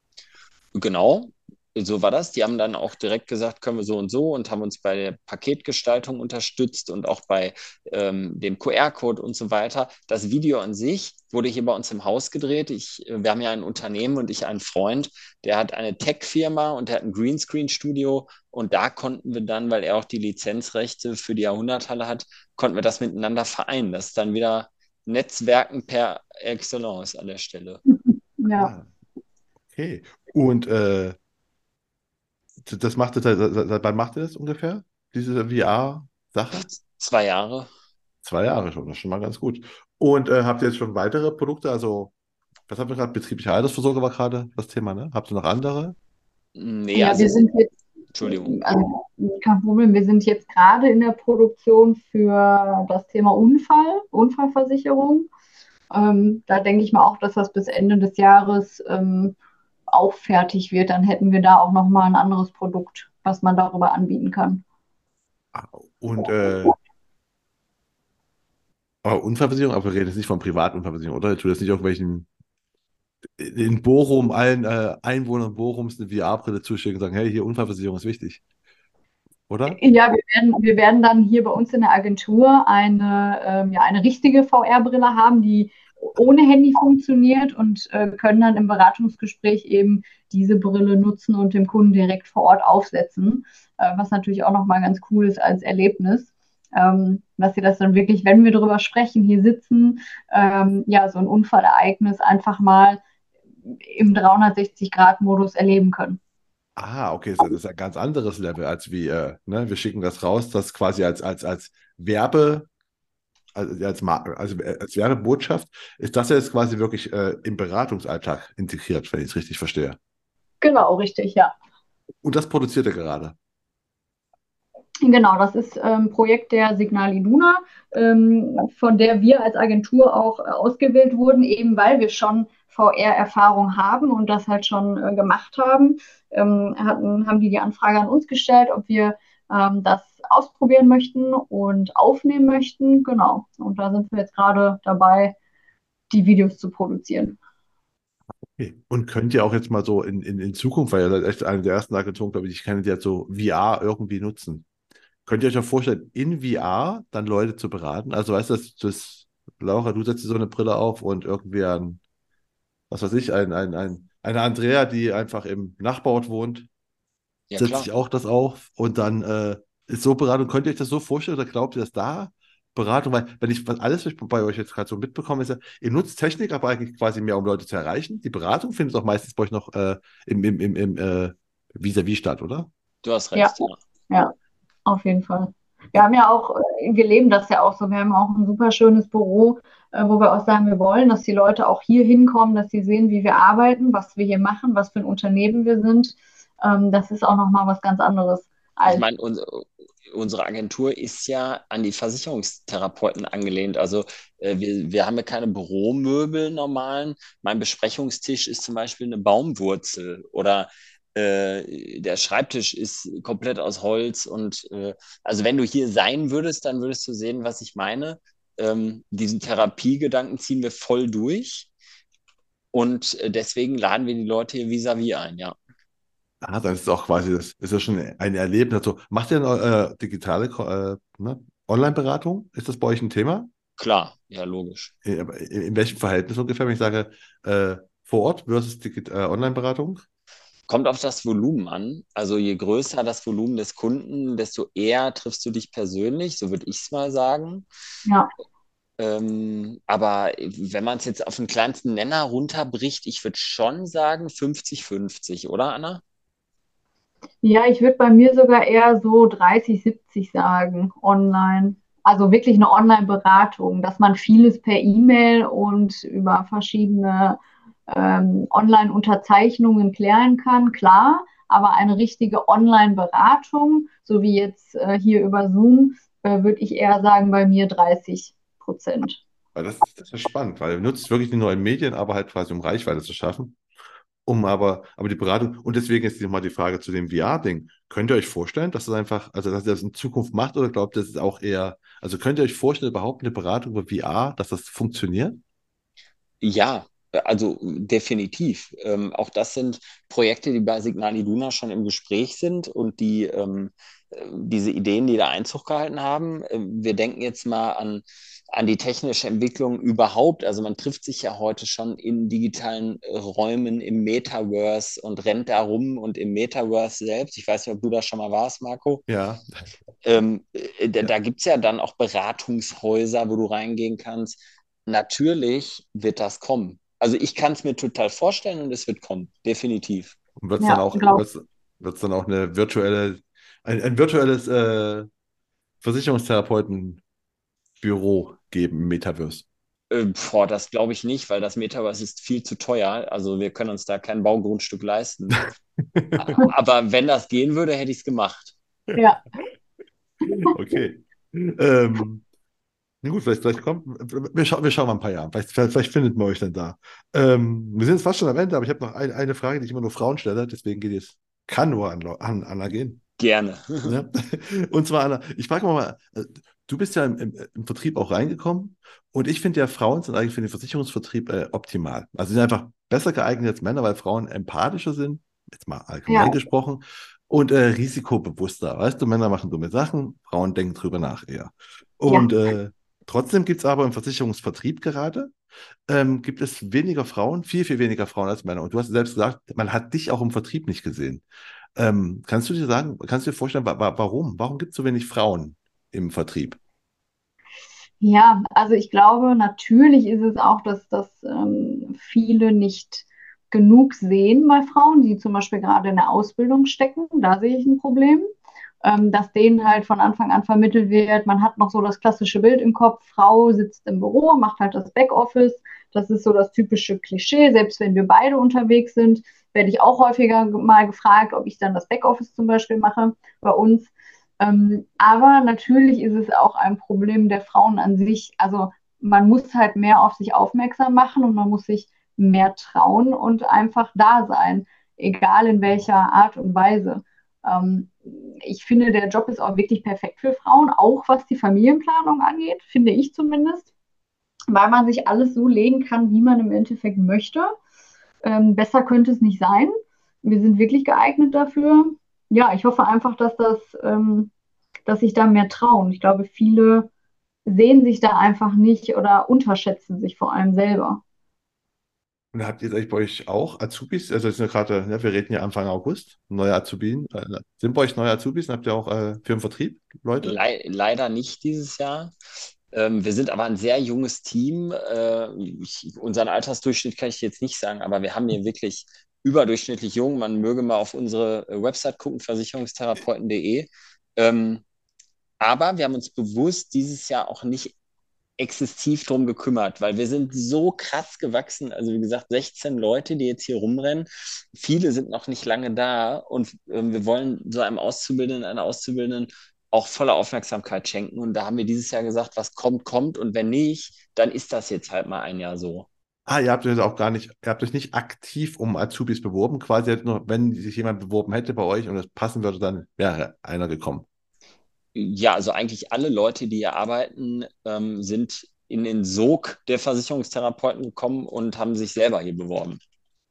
Genau. So war das. Die haben dann auch direkt gesagt, können wir so und so und haben uns bei der Paketgestaltung unterstützt und auch bei ähm, dem QR-Code und so weiter. Das Video an sich wurde hier bei uns im Haus gedreht. Ich, wir haben ja ein Unternehmen und ich einen Freund, der hat eine Tech-Firma und der hat ein Greenscreen-Studio und da konnten wir dann, weil er auch die Lizenzrechte für die Jahrhunderthalle hat, konnten wir das miteinander vereinen. Das ist dann wieder Netzwerken per Excellence an der Stelle. <laughs> Ja. Ah, okay. Und äh, das macht ihr, seit, wann macht ihr das ungefähr? Diese VR-Sache? Zwei Jahre. Zwei Jahre schon, das ist schon mal ganz gut. Und äh, habt ihr jetzt schon weitere Produkte? Also, was habt ihr gerade? Betriebliche Altersvorsorge war gerade das Thema, ne? Habt ihr noch andere? Nee, Ja, also, wir sind jetzt, Entschuldigung. also kein Problem, wir sind jetzt gerade in der Produktion für das Thema Unfall, Unfallversicherung. Ähm, da denke ich mal auch, dass das bis Ende des Jahres ähm, auch fertig wird. Dann hätten wir da auch nochmal ein anderes Produkt, was man darüber anbieten kann. Ah, Und äh, aber Unfallversicherung, aber wir reden jetzt nicht von Privatunfallversicherung, oder? Ihr tut jetzt nicht irgendwelchen in Bochum, allen äh, Einwohnern Bochums eine VR-Brille zuschicken und sagen, hey, hier Unfallversicherung ist wichtig. Oder? Ja, wir werden, wir werden dann hier bei uns in der Agentur eine, ähm, ja, eine richtige VR-Brille haben, die ohne Handy funktioniert und äh, können dann im Beratungsgespräch eben diese Brille nutzen und dem Kunden direkt vor Ort aufsetzen, äh, was natürlich auch nochmal ganz cool ist als Erlebnis. Ähm, dass sie das dann wirklich, wenn wir darüber sprechen, hier sitzen, ähm, ja, so ein Unfallereignis einfach mal im 360-Grad-Modus erleben können. Ah, okay, das ist ein ganz anderes Level, als wie, äh, ne, wir schicken das raus, das quasi als, als, als Werbe, also als, also äh, als Werbebotschaft, ist das jetzt quasi wirklich äh, im Beratungsalltag integriert, wenn ich es richtig verstehe. Genau, richtig, ja. Und das produziert er gerade. Genau, das ist ein ähm, Projekt der Signal Iduna, ähm, von der wir als Agentur auch äh, ausgewählt wurden, eben weil wir schon VR-Erfahrung haben und das halt schon äh, gemacht haben. Ähm, hatten, haben die die Anfrage an uns gestellt, ob wir ähm, das ausprobieren möchten und aufnehmen möchten. Genau. Und da sind wir jetzt gerade dabei, die Videos zu produzieren. Okay. Und könnt ihr auch jetzt mal so in, in, in Zukunft, weil ihr seid echt eine der ersten Agenturen, glaube ich, ich kenne, die jetzt so VR irgendwie nutzen. Könnt ihr euch auch vorstellen, in VR dann Leute zu beraten? Also weißt du, das, das, Laura, du setzt dir so eine Brille auf und irgendwie ein, was weiß ich, ein, ein, ein, eine Andrea, die einfach im Nachbarort wohnt, Ja, setzt klar. sich auch das auf und dann äh, ist so Beratung. Könnt ihr euch das so vorstellen oder glaubt ihr, dass da Beratung, weil wenn ich was alles was ich bei euch jetzt gerade so mitbekomme, ist ja, ihr nutzt Technik, aber eigentlich quasi mehr, um Leute zu erreichen. Die Beratung findet auch meistens bei euch noch äh, im, im, im, im äh, Vis-à-vis statt, oder? Du hast Ja. recht, ja. Ja, auf jeden Fall. Wir haben ja auch, äh, wir leben das ja auch so. Wir haben auch ein super schönes Büro, äh, wo wir auch sagen, wir wollen, dass die Leute auch hier hinkommen, dass sie sehen, wie wir arbeiten, was wir hier machen, was für ein Unternehmen wir sind. Ähm, das ist auch nochmal was ganz anderes Ich meine, uns, unsere Agentur ist ja an die Versicherungstherapeuten angelehnt. Also äh, wir, wir haben ja keine Büromöbel normalen. Mein Besprechungstisch ist zum Beispiel eine Baumwurzel oder äh, der Schreibtisch ist komplett aus Holz. Und äh, also wenn du hier sein würdest, dann würdest du sehen, was ich meine. Ähm, diesen Therapiegedanken ziehen wir voll durch. Und äh, deswegen laden wir die Leute hier vis-à-vis ein, ja. Ah, dann ist es auch quasi, das ist ja schon ein Erlebnis. Also, macht ihr äh, digitale äh, ne? Online-Beratung? Ist das bei euch ein Thema? Klar, ja, logisch. In, in welchem Verhältnis ungefähr, wenn ich sage, äh, vor Ort versus äh, Online-Beratung? Kommt auf das Volumen an. Also je größer das Volumen des Kunden, desto eher triffst du dich persönlich, so würde ich es mal sagen. ja. Ähm, aber wenn man es jetzt auf den kleinsten Nenner runterbricht, ich würde schon sagen 50-50, oder Anna? Ja, ich würde bei mir sogar eher so 30, 70 sagen, online. Also wirklich eine Online-Beratung, dass man vieles per E-Mail und über verschiedene ähm, Online-Unterzeichnungen klären kann, klar, aber eine richtige Online-Beratung, so wie jetzt äh, hier über Zoom, äh, würde ich eher sagen, bei mir 30 Prozent. Das, das ist spannend, weil ihr nutzt wirklich die neuen Medien, aber halt quasi um Reichweite zu schaffen. Um aber, aber die Beratung, und deswegen ist nochmal die Frage zu dem VR-Ding. Könnt ihr euch vorstellen, dass das einfach, also dass ihr das in Zukunft macht oder glaubt ihr, das ist auch eher, also könnt ihr euch vorstellen, überhaupt eine Beratung über VR, dass das funktioniert? Ja, Also definitiv. Ähm, auch das sind Projekte, die bei Signal Iduna schon im Gespräch sind und die ähm, äh, diese Ideen, die da Einzug gehalten haben. Äh, wir denken jetzt mal an, an die technische Entwicklung überhaupt. Also man trifft sich ja heute schon in digitalen Räumen im Metaverse und rennt da rum und im Metaverse selbst. Ich weiß nicht, ob du da schon mal warst, Marco. Ja. Ähm, äh, da, da gibt es ja dann auch Beratungshäuser, wo du reingehen kannst. Natürlich wird das kommen. Also ich kann es mir total vorstellen und es wird kommen, definitiv. Und wird es ja, dann, auch, wird's, dann auch eine virtuelle, ein, ein virtuelles äh, Versicherungstherapeutenbüro geben im Metaverse? Äh, boah, das glaube ich nicht, weil das Metaverse ist viel zu teuer. Also wir können uns da kein Baugrundstück leisten. <laughs> Aber wenn das gehen würde, hätte ich es gemacht. Ja. Okay. Ähm, na gut, vielleicht, vielleicht kommt, wir, scha wir schauen mal ein paar Jahre. Vielleicht, vielleicht, findet man euch dann da. Ähm, wir sind jetzt fast schon am Ende, aber ich habe noch ein, eine Frage, die ich immer nur Frauen stelle, deswegen geht es, kann nur an, an Anna gehen. Gerne. Ja? Und zwar, Anna, ich frage mal, äh, du bist ja im, im, im, Vertrieb auch reingekommen und ich finde ja, Frauen sind eigentlich für den Versicherungsvertrieb äh, optimal. Also sie sind einfach besser geeignet als Männer, weil Frauen empathischer sind, jetzt mal allgemein ja. gesprochen, und äh, risikobewusster. Weißt du, Männer machen dumme Sachen, Frauen denken drüber nach eher. Und ja. äh, Trotzdem gibt es aber im Versicherungsvertrieb gerade, ähm, gibt es weniger Frauen, viel, viel weniger Frauen als Männer. Und du hast selbst gesagt, man hat dich auch im Vertrieb nicht gesehen. Ähm, kannst du dir sagen, kannst du dir vorstellen, wa warum? Warum gibt es so wenig Frauen im Vertrieb? Ja, also ich glaube, natürlich ist es auch, dass, dass ähm, viele nicht genug sehen bei Frauen, die zum Beispiel gerade in der Ausbildung stecken. Da sehe ich ein Problem ähm, dass denen halt von Anfang an vermittelt wird, man hat noch so das klassische Bild im Kopf, Frau sitzt im Büro, macht halt das Backoffice. Das ist so das typische Klischee. Selbst wenn wir beide unterwegs sind, werde ich auch häufiger mal gefragt, ob ich dann das Backoffice zum Beispiel mache bei uns. Ähm, aber natürlich ist es auch ein Problem der Frauen an sich. Also man muss halt mehr auf sich aufmerksam machen und man muss sich mehr trauen und einfach da sein, egal in welcher Art und Weise. Ähm, ich finde, der Job ist auch wirklich perfekt für Frauen, auch was die Familienplanung angeht, finde ich zumindest, weil man sich alles so legen kann, wie man im Endeffekt möchte. Ähm, besser könnte es nicht sein. Wir sind wirklich geeignet dafür. Ja, ich hoffe einfach, dass das, ähm, dass sich da mehr trauen. Ich glaube, viele sehen sich da einfach nicht oder unterschätzen sich vor allem selber. Und habt ihr euch bei euch auch Azubis? Also jetzt gerade, ne, wir reden ja Anfang August, neue Azubien. Äh, sind bei euch neue Azubis? Habt ihr auch äh, für den Vertrieb Leute? Le leider nicht dieses Jahr. Ähm, wir sind aber ein sehr junges Team. Äh, ich, unseren Altersdurchschnitt kann ich jetzt nicht sagen, aber wir haben hier wirklich überdurchschnittlich jung. Man möge mal auf unsere äh, Website gucken, versicherungstherapeuten.de. Ähm, aber wir haben uns bewusst dieses Jahr auch nicht exzessiv drum gekümmert, weil wir sind so krass gewachsen. Also wie gesagt, 16 Leute, die jetzt hier rumrennen. Viele sind noch nicht lange da und äh, wir wollen so einem Auszubildenden, einer Auszubildenden auch volle Aufmerksamkeit schenken. Und da haben wir dieses Jahr gesagt, was kommt, kommt. Und wenn nicht, dann ist das jetzt halt mal ein Jahr so. Ah, ihr habt euch auch gar nicht, ihr habt euch nicht aktiv um Azubis beworben, quasi nur, wenn sich jemand beworben hätte bei euch und es passen würde, dann wäre einer gekommen. Ja, also eigentlich alle Leute, die hier arbeiten, ähm, sind in den Sog der Versicherungstherapeuten gekommen und haben sich selber hier beworben.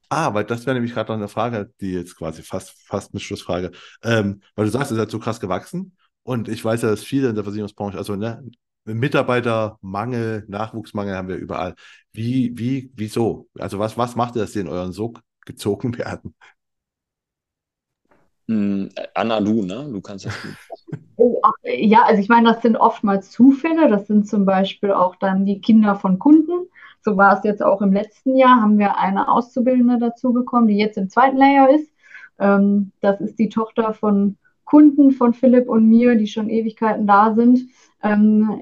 Ah, weil das wäre nämlich gerade noch eine Frage, die jetzt quasi fast, fast eine Schlussfrage. Ähm, weil du sagst, es ist halt so krass gewachsen und ich weiß ja, dass viele in der Versicherungsbranche, also ne, Mitarbeitermangel, Nachwuchsmangel haben wir überall. Wie, wie, wieso? Also was, was macht ihr, dass sie in euren Sog gezogen <laughs> werden? Hm, Anna, du, ne? Du kannst das gut. Ja, also ich meine, das sind oftmals Zufälle. Das sind zum Beispiel auch dann die Kinder von Kunden. So war es jetzt auch im letzten Jahr, haben wir eine Auszubildende dazu bekommen, die jetzt im zweiten Layer ist. Ähm, das ist die Tochter von Kunden von Philipp und mir, die schon Ewigkeiten da sind. Ähm,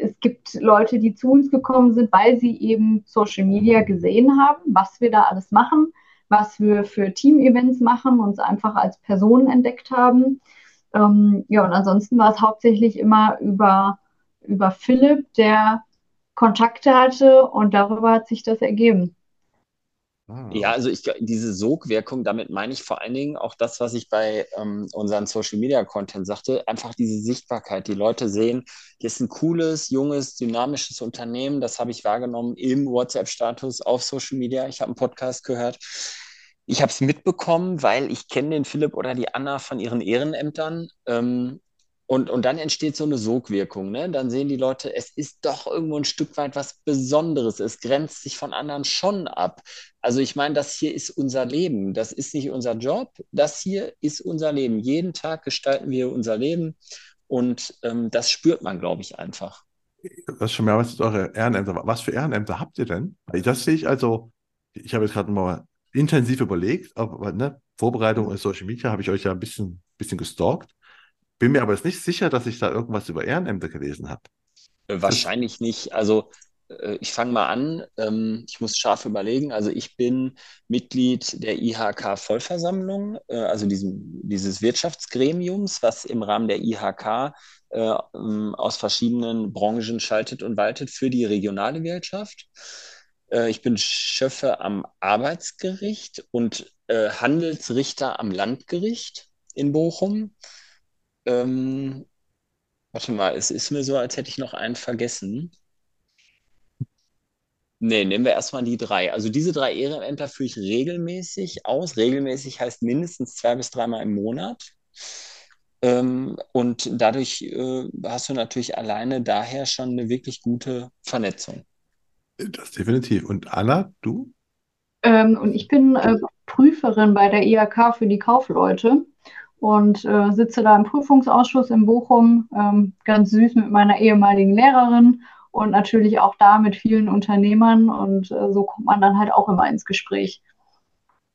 es gibt Leute, die zu uns gekommen sind, weil sie eben Social Media gesehen haben, was wir da alles machen was wir für Team-Events machen, uns einfach als Personen entdeckt haben. Ähm, ja, und ansonsten war es hauptsächlich immer über, über Philipp, der Kontakte hatte und darüber hat sich das ergeben. Ah. Ja, also ich, diese Sogwirkung, damit meine ich vor allen Dingen auch das, was ich bei ähm, unseren Social Media Content sagte, einfach diese Sichtbarkeit. Die Leute sehen, hier ist ein cooles, junges, dynamisches Unternehmen, das habe ich wahrgenommen im WhatsApp-Status auf Social Media. Ich habe einen Podcast gehört. Ich habe es mitbekommen, weil ich kenne den Philipp oder die Anna von ihren Ehrenämtern. Ähm, und, und dann entsteht so eine Sogwirkung. Ne? Dann sehen die Leute, es ist doch irgendwo ein Stück weit was Besonderes. Es grenzt sich von anderen schon ab. Also ich meine, das hier ist unser Leben. Das ist nicht unser Job. Das hier ist unser Leben. Jeden Tag gestalten wir unser Leben. Und ähm, das spürt man, glaube ich, einfach. Das ist schon mehrmals eure Ehrenämter. Was für Ehrenämter habt ihr denn? Das sehe ich also, ich habe jetzt gerade mal intensiv überlegt, aber ne, Vorbereitung in Social Media habe ich euch ja ein bisschen, bisschen gestalkt. Bin mir aber jetzt nicht sicher, dass ich da irgendwas über Ehrenämter gelesen habe. Äh, wahrscheinlich nicht. Also äh, ich fange mal an. Ähm, ich muss scharf überlegen. Also ich bin Mitglied der IHK-Vollversammlung, äh, also diesem, dieses Wirtschaftsgremiums, was im Rahmen der IHK ähm, aus verschiedenen Branchen schaltet und waltet für die regionale Wirtschaft. Ich bin Schöffe am Arbeitsgericht und Handelsrichter am Landgericht in Bochum. Ähm, warte mal, es ist mir so, als hätte ich noch einen vergessen. Nee, nehmen wir erstmal die drei. Also diese drei Ehrenämter führe ich regelmäßig aus. Regelmäßig heißt mindestens zwei bis dreimal im Monat. Ähm, und dadurch äh, hast du natürlich alleine daher schon eine wirklich gute Vernetzung. Das definitiv. Und Anna, du? Ähm, und ich bin äh, Prüferin bei der IHK für die Kaufleute und äh, sitze da im Prüfungsausschuss in Bochum, ähm, ganz süß mit meiner ehemaligen Lehrerin und natürlich auch da mit vielen Unternehmern und äh, so kommt man dann halt auch immer ins Gespräch.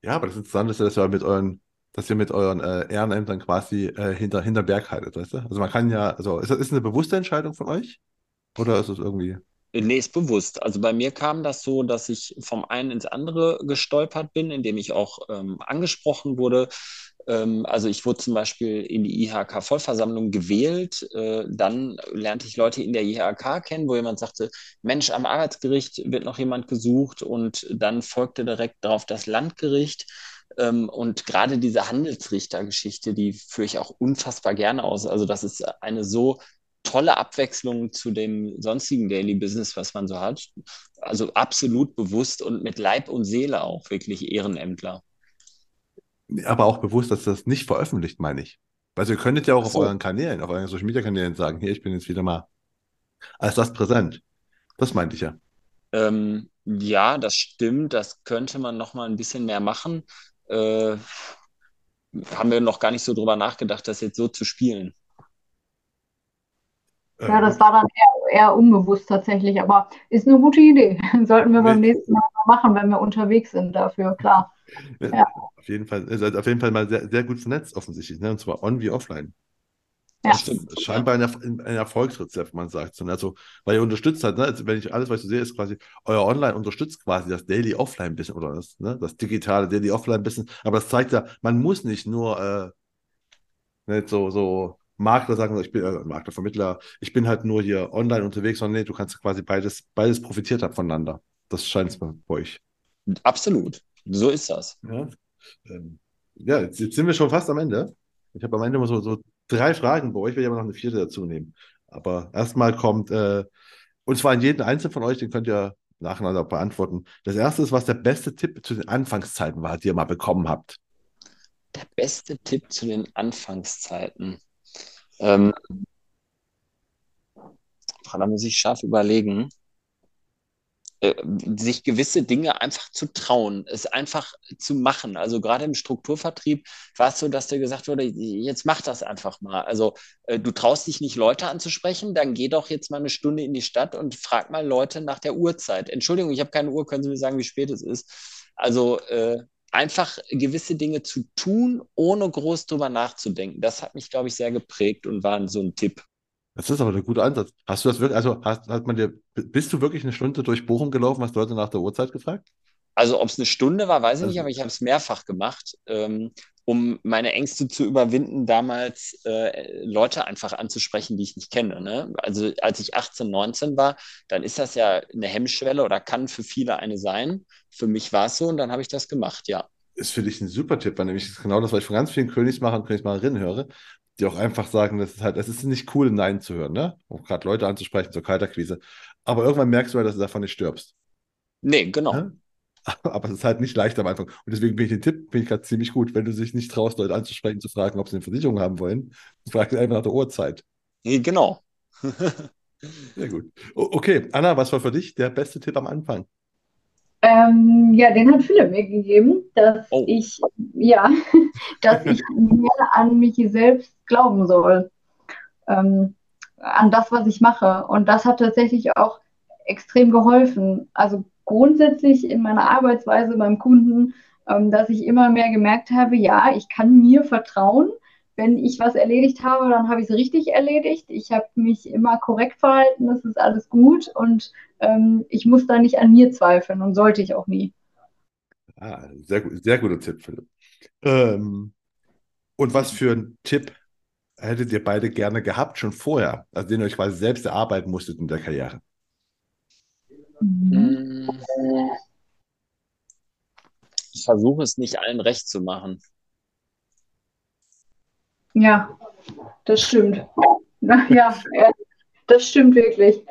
Ja, aber das Interessante ist, dass ihr mit euren, dass ihr mit euren äh, Ehrenämtern quasi äh, hinter, hinter Berg haltet, weißt du? Also man kann ja, also ist das ist eine bewusste Entscheidung von euch? Oder ist es irgendwie. Nee, ist bewusst. Also bei mir kam das so, dass ich vom einen ins andere gestolpert bin, indem ich auch ähm, angesprochen wurde also ich wurde zum Beispiel in die IHK-Vollversammlung gewählt. Äh, dann lernte ich Leute in der IHK kennen, wo jemand sagte, Mensch, am Arbeitsgericht wird noch jemand gesucht und dann folgte direkt darauf das Landgericht. Ähm, und gerade diese Handelsrichtergeschichte, die führe ich auch unfassbar gerne aus. Also das ist eine so tolle Abwechslung zu dem sonstigen Daily Business, was man so hat. Also absolut bewusst und mit Leib und Seele auch wirklich Ehrenämtler aber auch bewusst, dass das nicht veröffentlicht, meine ich. Also ihr könntet ja auch so. auf euren Kanälen, auf euren Social Media Kanälen sagen, hier, ich bin jetzt wieder mal als das präsent. Das meinte ich ja. Ähm, ja, das stimmt. Das könnte man noch mal ein bisschen mehr machen. Äh, haben wir noch gar nicht so drüber nachgedacht, das jetzt so zu spielen. Ja, das war dann eher, eher unbewusst tatsächlich, aber ist eine gute Idee. <laughs> Sollten wir beim nächsten Mal machen, wenn wir unterwegs sind dafür, klar. Ja. Auf jeden Fall, ihr seid auf jeden Fall mal sehr, sehr gut vernetzt, offensichtlich, ne? und zwar on wie offline. Ja. Das ist scheinbar ein, ein, Erfolgsrezept, man sagt. Also, weil ihr unterstützt halt, ne? Also, wenn ich alles, was ich sehe, ist quasi, euer Online unterstützt quasi das Daily Offline bisschen oder das, ne? das digitale Daily Offline bisschen. Aber das zeigt ja, man muss nicht nur äh, nicht so, so Makler sagen, ich bin äh, Makler, Vermittler, ich bin halt nur hier online unterwegs, sondern nee, du kannst quasi beides, beides profitiert haben voneinander. Das scheint es bei euch. Absolut. So ist das. Ja, ähm, ja jetzt, jetzt, sind wir schon fast am Ende. Ich habe am Ende immer so, so drei Fragen bei euch, will ich aber noch eine vierte dazu nehmen. Aber erstmal kommt, äh, und zwar in jedem Einzelnen von euch, den könnt ihr nacheinander beantworten. Das erste ist, was der beste Tipp zu den Anfangszeiten war, die ihr mal bekommen habt. Der beste Tipp zu den Anfangszeiten. Ähm, da muss ich scharf überlegen. Äh, sich gewisse Dinge einfach zu trauen, es einfach zu machen. Also gerade im Strukturvertrieb war es so, dass dir gesagt wurde, jetzt mach das einfach mal. Also äh, du traust dich nicht, Leute anzusprechen, dann geh doch jetzt mal eine Stunde in die Stadt und frag mal Leute nach der Uhrzeit. Entschuldigung, ich habe keine Uhr, können Sie mir sagen, wie spät es ist? Also äh, einfach gewisse Dinge zu tun, ohne groß drüber nachzudenken. Das hat mich, glaube ich, sehr geprägt und war so ein Tipp. Das ist aber ein guter Ansatz. Hast du das wirklich, also hast, hat man dir, bist du wirklich eine Stunde durch Bochum gelaufen, hast Leute nach der Uhrzeit gefragt? Also ob es eine Stunde war, weiß ich also, nicht, aber ich habe es mehrfach gemacht. Ähm, um meine Ängste zu überwinden, damals äh, Leute einfach anzusprechen, die ich nicht kenne. Ne? Also als ich 18, 19 war, dann ist das ja eine Hemmschwelle oder kann für viele eine sein. Für mich war es so und dann habe ich das gemacht, ja. Ist für dich ein super Tipp, weil nämlich genau das, was ich von ganz vielen Königsmachern und Königsmacherinnen höre, die auch einfach sagen, das ist halt, es ist nicht cool, Nein zu hören, ne? Um gerade Leute anzusprechen zur Kalterquise. Aber irgendwann merkst du halt, dass du davon nicht stirbst. Nee, genau. Ja? <laughs> Aber es ist halt nicht leicht am Anfang. Und deswegen bin ich den Tipp, bin ich gerade ziemlich gut, wenn du dich nicht traust, Leute anzusprechen, zu fragen, ob sie eine Versicherung haben wollen, frag einfach nach der Uhrzeit. Nee, genau. <laughs> Sehr gut. Okay, Anna, was war für dich der beste Tipp am Anfang? Ähm, ja, den hat Philipp mir gegeben, dass oh. ich, ja, <laughs> dass ich mehr an mich selbst glauben soll. Ähm, an das, was ich mache. Und das hat tatsächlich auch extrem geholfen. Also grundsätzlich in meiner Arbeitsweise beim Kunden, ähm, dass ich immer mehr gemerkt habe, ja, ich kann mir vertrauen. Wenn ich was erledigt habe, dann habe ich es richtig erledigt. Ich habe mich immer korrekt verhalten, das ist alles gut und ähm, ich muss da nicht an mir zweifeln und sollte ich auch nie. Ah, sehr, gut, sehr guter Tipp, Philipp. Ähm, und was für ein Tipp hättet ihr beide gerne gehabt, schon vorher, also den ihr euch quasi selbst erarbeiten musstet in der Karriere? Mhm. Ich versuche es nicht allen recht zu machen. Ja, das stimmt. Ja, das stimmt wirklich.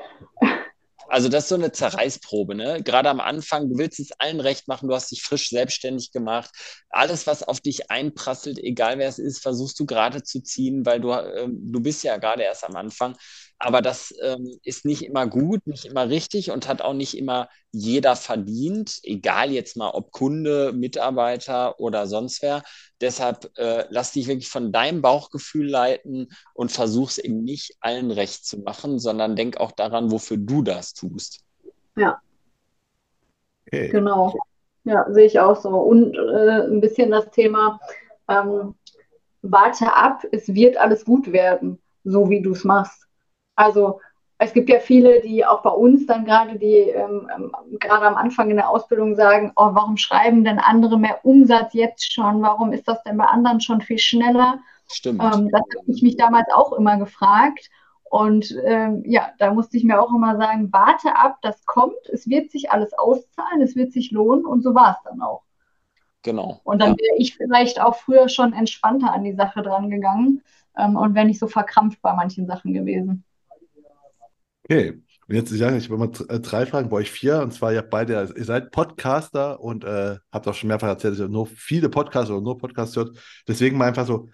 Also das ist so eine Zerreißprobe, ne? Gerade am Anfang, du willst es allen recht machen, du hast dich frisch selbstständig gemacht. Alles, was auf dich einprasselt, egal wer es ist, versuchst du gerade zu ziehen, weil du, äh, du bist ja gerade erst am Anfang. Aber das ähm, ist nicht immer gut, nicht immer richtig und hat auch nicht immer jeder verdient, egal jetzt mal ob Kunde, Mitarbeiter oder sonst wer. Deshalb äh, lass dich wirklich von deinem Bauchgefühl leiten und versuch es eben nicht allen recht zu machen, sondern denk auch daran, wofür du das tust. Ja. Okay. Genau. Ja, sehe ich auch so. Und äh, ein bisschen das Thema, ähm, warte ab, es wird alles gut werden, so wie du es machst. Also es gibt ja viele, die auch bei uns dann gerade, die ähm, ähm, gerade am Anfang in der Ausbildung sagen, oh, warum schreiben denn andere mehr Umsatz jetzt schon? Warum ist das denn bei anderen schon viel schneller? Stimmt. Ähm, das habe ich mich damals auch immer gefragt. Und ähm, ja, da musste ich mir auch immer sagen, warte ab, das kommt, es wird sich alles auszahlen, es wird sich lohnen und so war es dann auch. Genau. Und dann ja. wäre ich vielleicht auch früher schon entspannter an die Sache dran gegangen ähm, und wäre nicht so verkrampft bei manchen Sachen gewesen. Okay. Und jetzt, ich habe immer äh, drei Fragen, bei euch vier. Und zwar, ihr habt beide, ihr seid Podcaster und äh, habt auch schon mehrfach erzählt, dass ihr nur viele Podcasts oder nur Podcasts hört. Deswegen mal einfach so,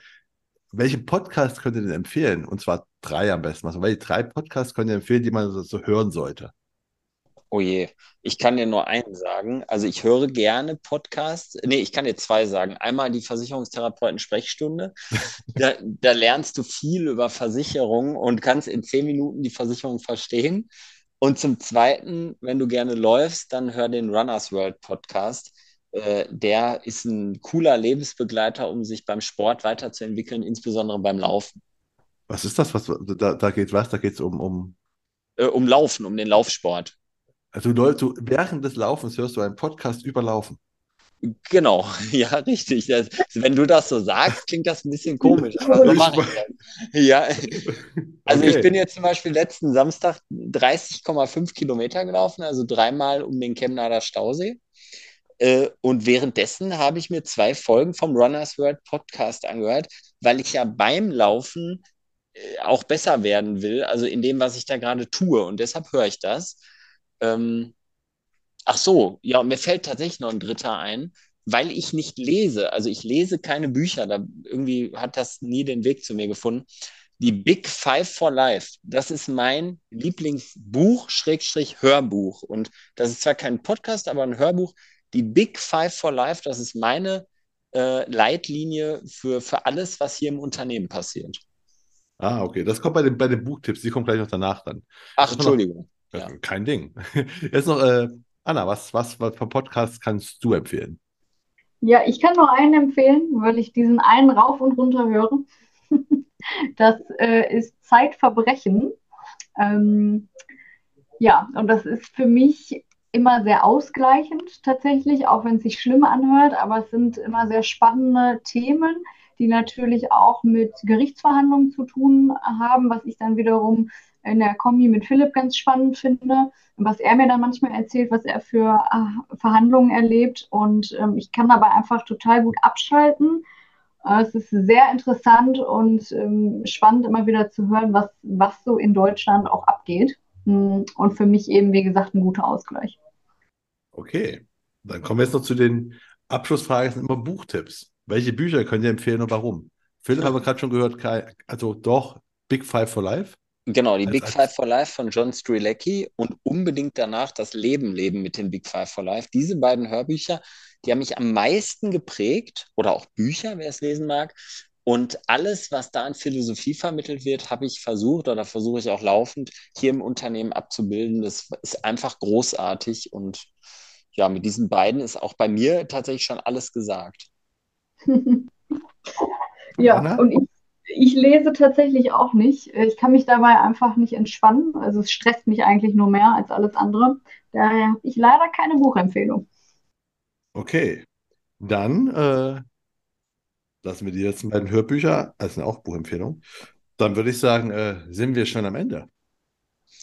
welchen Podcast könnt ihr denn empfehlen? Und zwar drei am besten. Also, welche drei Podcasts könnt ihr empfehlen, die man so, so hören sollte? Oh je, ich kann dir nur einen sagen. Also ich höre gerne Podcasts. Nee, ich kann dir zwei sagen. Einmal die Versicherungstherapeuten-Sprechstunde. <laughs> Da, da, lernst du viel über Versicherungen und kannst in zehn Minuten die Versicherung verstehen. Und zum Zweiten, wenn du gerne läufst, dann hör den Runners World Podcast. Äh, der ist ein cooler Lebensbegleiter, um sich beim Sport weiterzuentwickeln, insbesondere beim Laufen. Was ist das? Was, da, da geht was? Da geht es um, um... Äh, um Laufen, um den Laufsport. Also du, während des Laufens hörst du einen Podcast über Laufen. Genau, <laughs> ja, richtig. Das, wenn du das so sagst, klingt das ein bisschen komisch. Aber so mache ich Ja, also okay. ich bin jetzt zum Beispiel letzten Samstag 30,5 Kilometer gelaufen, also dreimal um den Chemnader Stausee. Äh, und währenddessen habe ich mir zwei Folgen vom Runners World Podcast angehört, weil ich ja beim Laufen äh, auch besser werden will, also in dem, was ich da gerade tue. Und deshalb höre ich das. Ähm, ach so, ja, mir fällt tatsächlich noch ein dritter ein, weil ich nicht lese. Also ich lese keine Bücher, da irgendwie hat das nie den Weg zu mir gefunden. Die Big Five for Life, das ist mein Lieblingsbuch, Schrägstrich Hörbuch. Und das ist zwar kein Podcast, aber ein Hörbuch. Die Big Five for Life, das ist meine äh, Leitlinie für, für alles, was hier im Unternehmen passiert. Ah, okay. Das kommt bei den, bei den Buchtipps, die kommen gleich noch danach dann. Ach, Entschuldigung. Ja. Kein Ding. <laughs> Jetzt noch, äh, Anna, was, was, was vom Podcast kannst du empfehlen? Ja, ich kann nur einen empfehlen, weil ich diesen einen rauf und runter höre. <laughs> das äh, ist Zeitverbrechen. Ähm, ja, und das ist für mich immer sehr ausgleichend tatsächlich, auch wenn es sich schlimm anhört, aber es sind immer sehr spannende Themen, die natürlich auch mit Gerichtsverhandlungen zu tun haben, was ich dann wiederum in der Kombi mit Philipp ganz spannend finde, was er mir dann manchmal erzählt, was er für äh, Verhandlungen erlebt. Und ähm, ich kann dabei einfach total gut abschalten. Äh, es ist sehr interessant und ähm, spannend immer wieder zu hören, was, was so in Deutschland auch abgeht. Hm, und für mich eben, wie gesagt, ein guter Ausgleich. Okay, dann kommen wir jetzt noch zu den Abschlussfragen, das sind immer Buchtipps. Welche Bücher könnt ihr empfehlen und warum? Philipp haben wir gerade schon gehört, also doch Big Five for Life. Genau, die als, Big Five for Life von John Strilecki und unbedingt danach das Leben leben mit den Big Five for Life. Diese beiden Hörbücher, die haben mich am meisten geprägt oder auch Bücher, wer es lesen mag. Und alles, was da an Philosophie vermittelt wird, habe ich versucht oder versuche ich auch laufend hier im Unternehmen abzubilden. Das ist einfach großartig. Und ja, mit diesen beiden ist auch bei mir tatsächlich schon alles gesagt. <laughs> ja, Anna? und ich ich lese tatsächlich auch nicht. Ich kann mich dabei einfach nicht entspannen. Also es stresst mich eigentlich nur mehr als alles andere. Daher habe ich leider keine Buchempfehlung. Okay, dann äh, lassen wir die letzten beiden Hörbücher als eine auch Buchempfehlung. Dann würde ich sagen, äh, sind wir schon am Ende.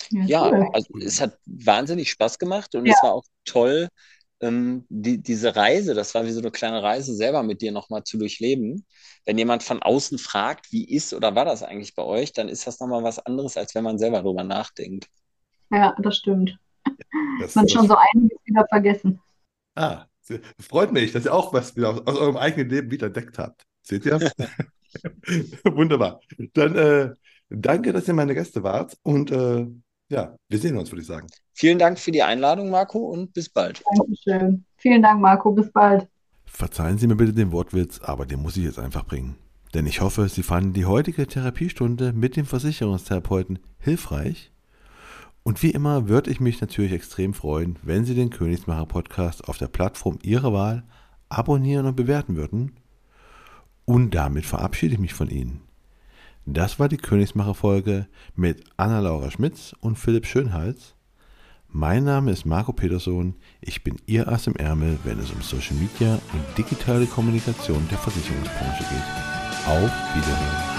Ja, ja cool. also es hat wahnsinnig Spaß gemacht und ja. es war auch toll, ähm, die, diese Reise, das war wie so eine kleine Reise, selber mit dir nochmal zu durchleben. Wenn jemand von außen fragt, wie ist oder war das eigentlich bei euch, dann ist das nochmal was anderes, als wenn man selber drüber nachdenkt. Ja, das stimmt. Das, man schon so einiges wieder vergessen. Ah, freut mich, dass ihr auch was wieder aus, aus eurem eigenen Leben wieder entdeckt habt. Seht ihr? <laughs> Wunderbar. Dann äh, danke, dass ihr meine Gäste wart und äh, ja, wir sehen uns, würde ich sagen. Vielen Dank für die Einladung, Marco, und bis bald. Dankeschön. Vielen Dank, Marco. Bis bald. Verzeihen Sie mir bitte den Wortwitz, aber den muss ich jetzt einfach bringen. Denn ich hoffe, Sie fanden die heutige Therapiestunde mit dem Versicherungstherapeuten hilfreich. Und wie immer würde ich mich natürlich extrem freuen, wenn Sie den Königsmacher Podcast auf der Plattform Ihrer Wahl abonnieren und bewerten würden. Und damit verabschiede ich mich von Ihnen. Das war die Königsmacher-Folge mit Anna-Laura Schmitz und Philipp Schönhals. Mein Name ist Marco Peterson. Ich bin Ihr Ass im Ärmel, wenn es um Social Media und digitale Kommunikation der Versicherungsbranche geht. Auf Wiederhören.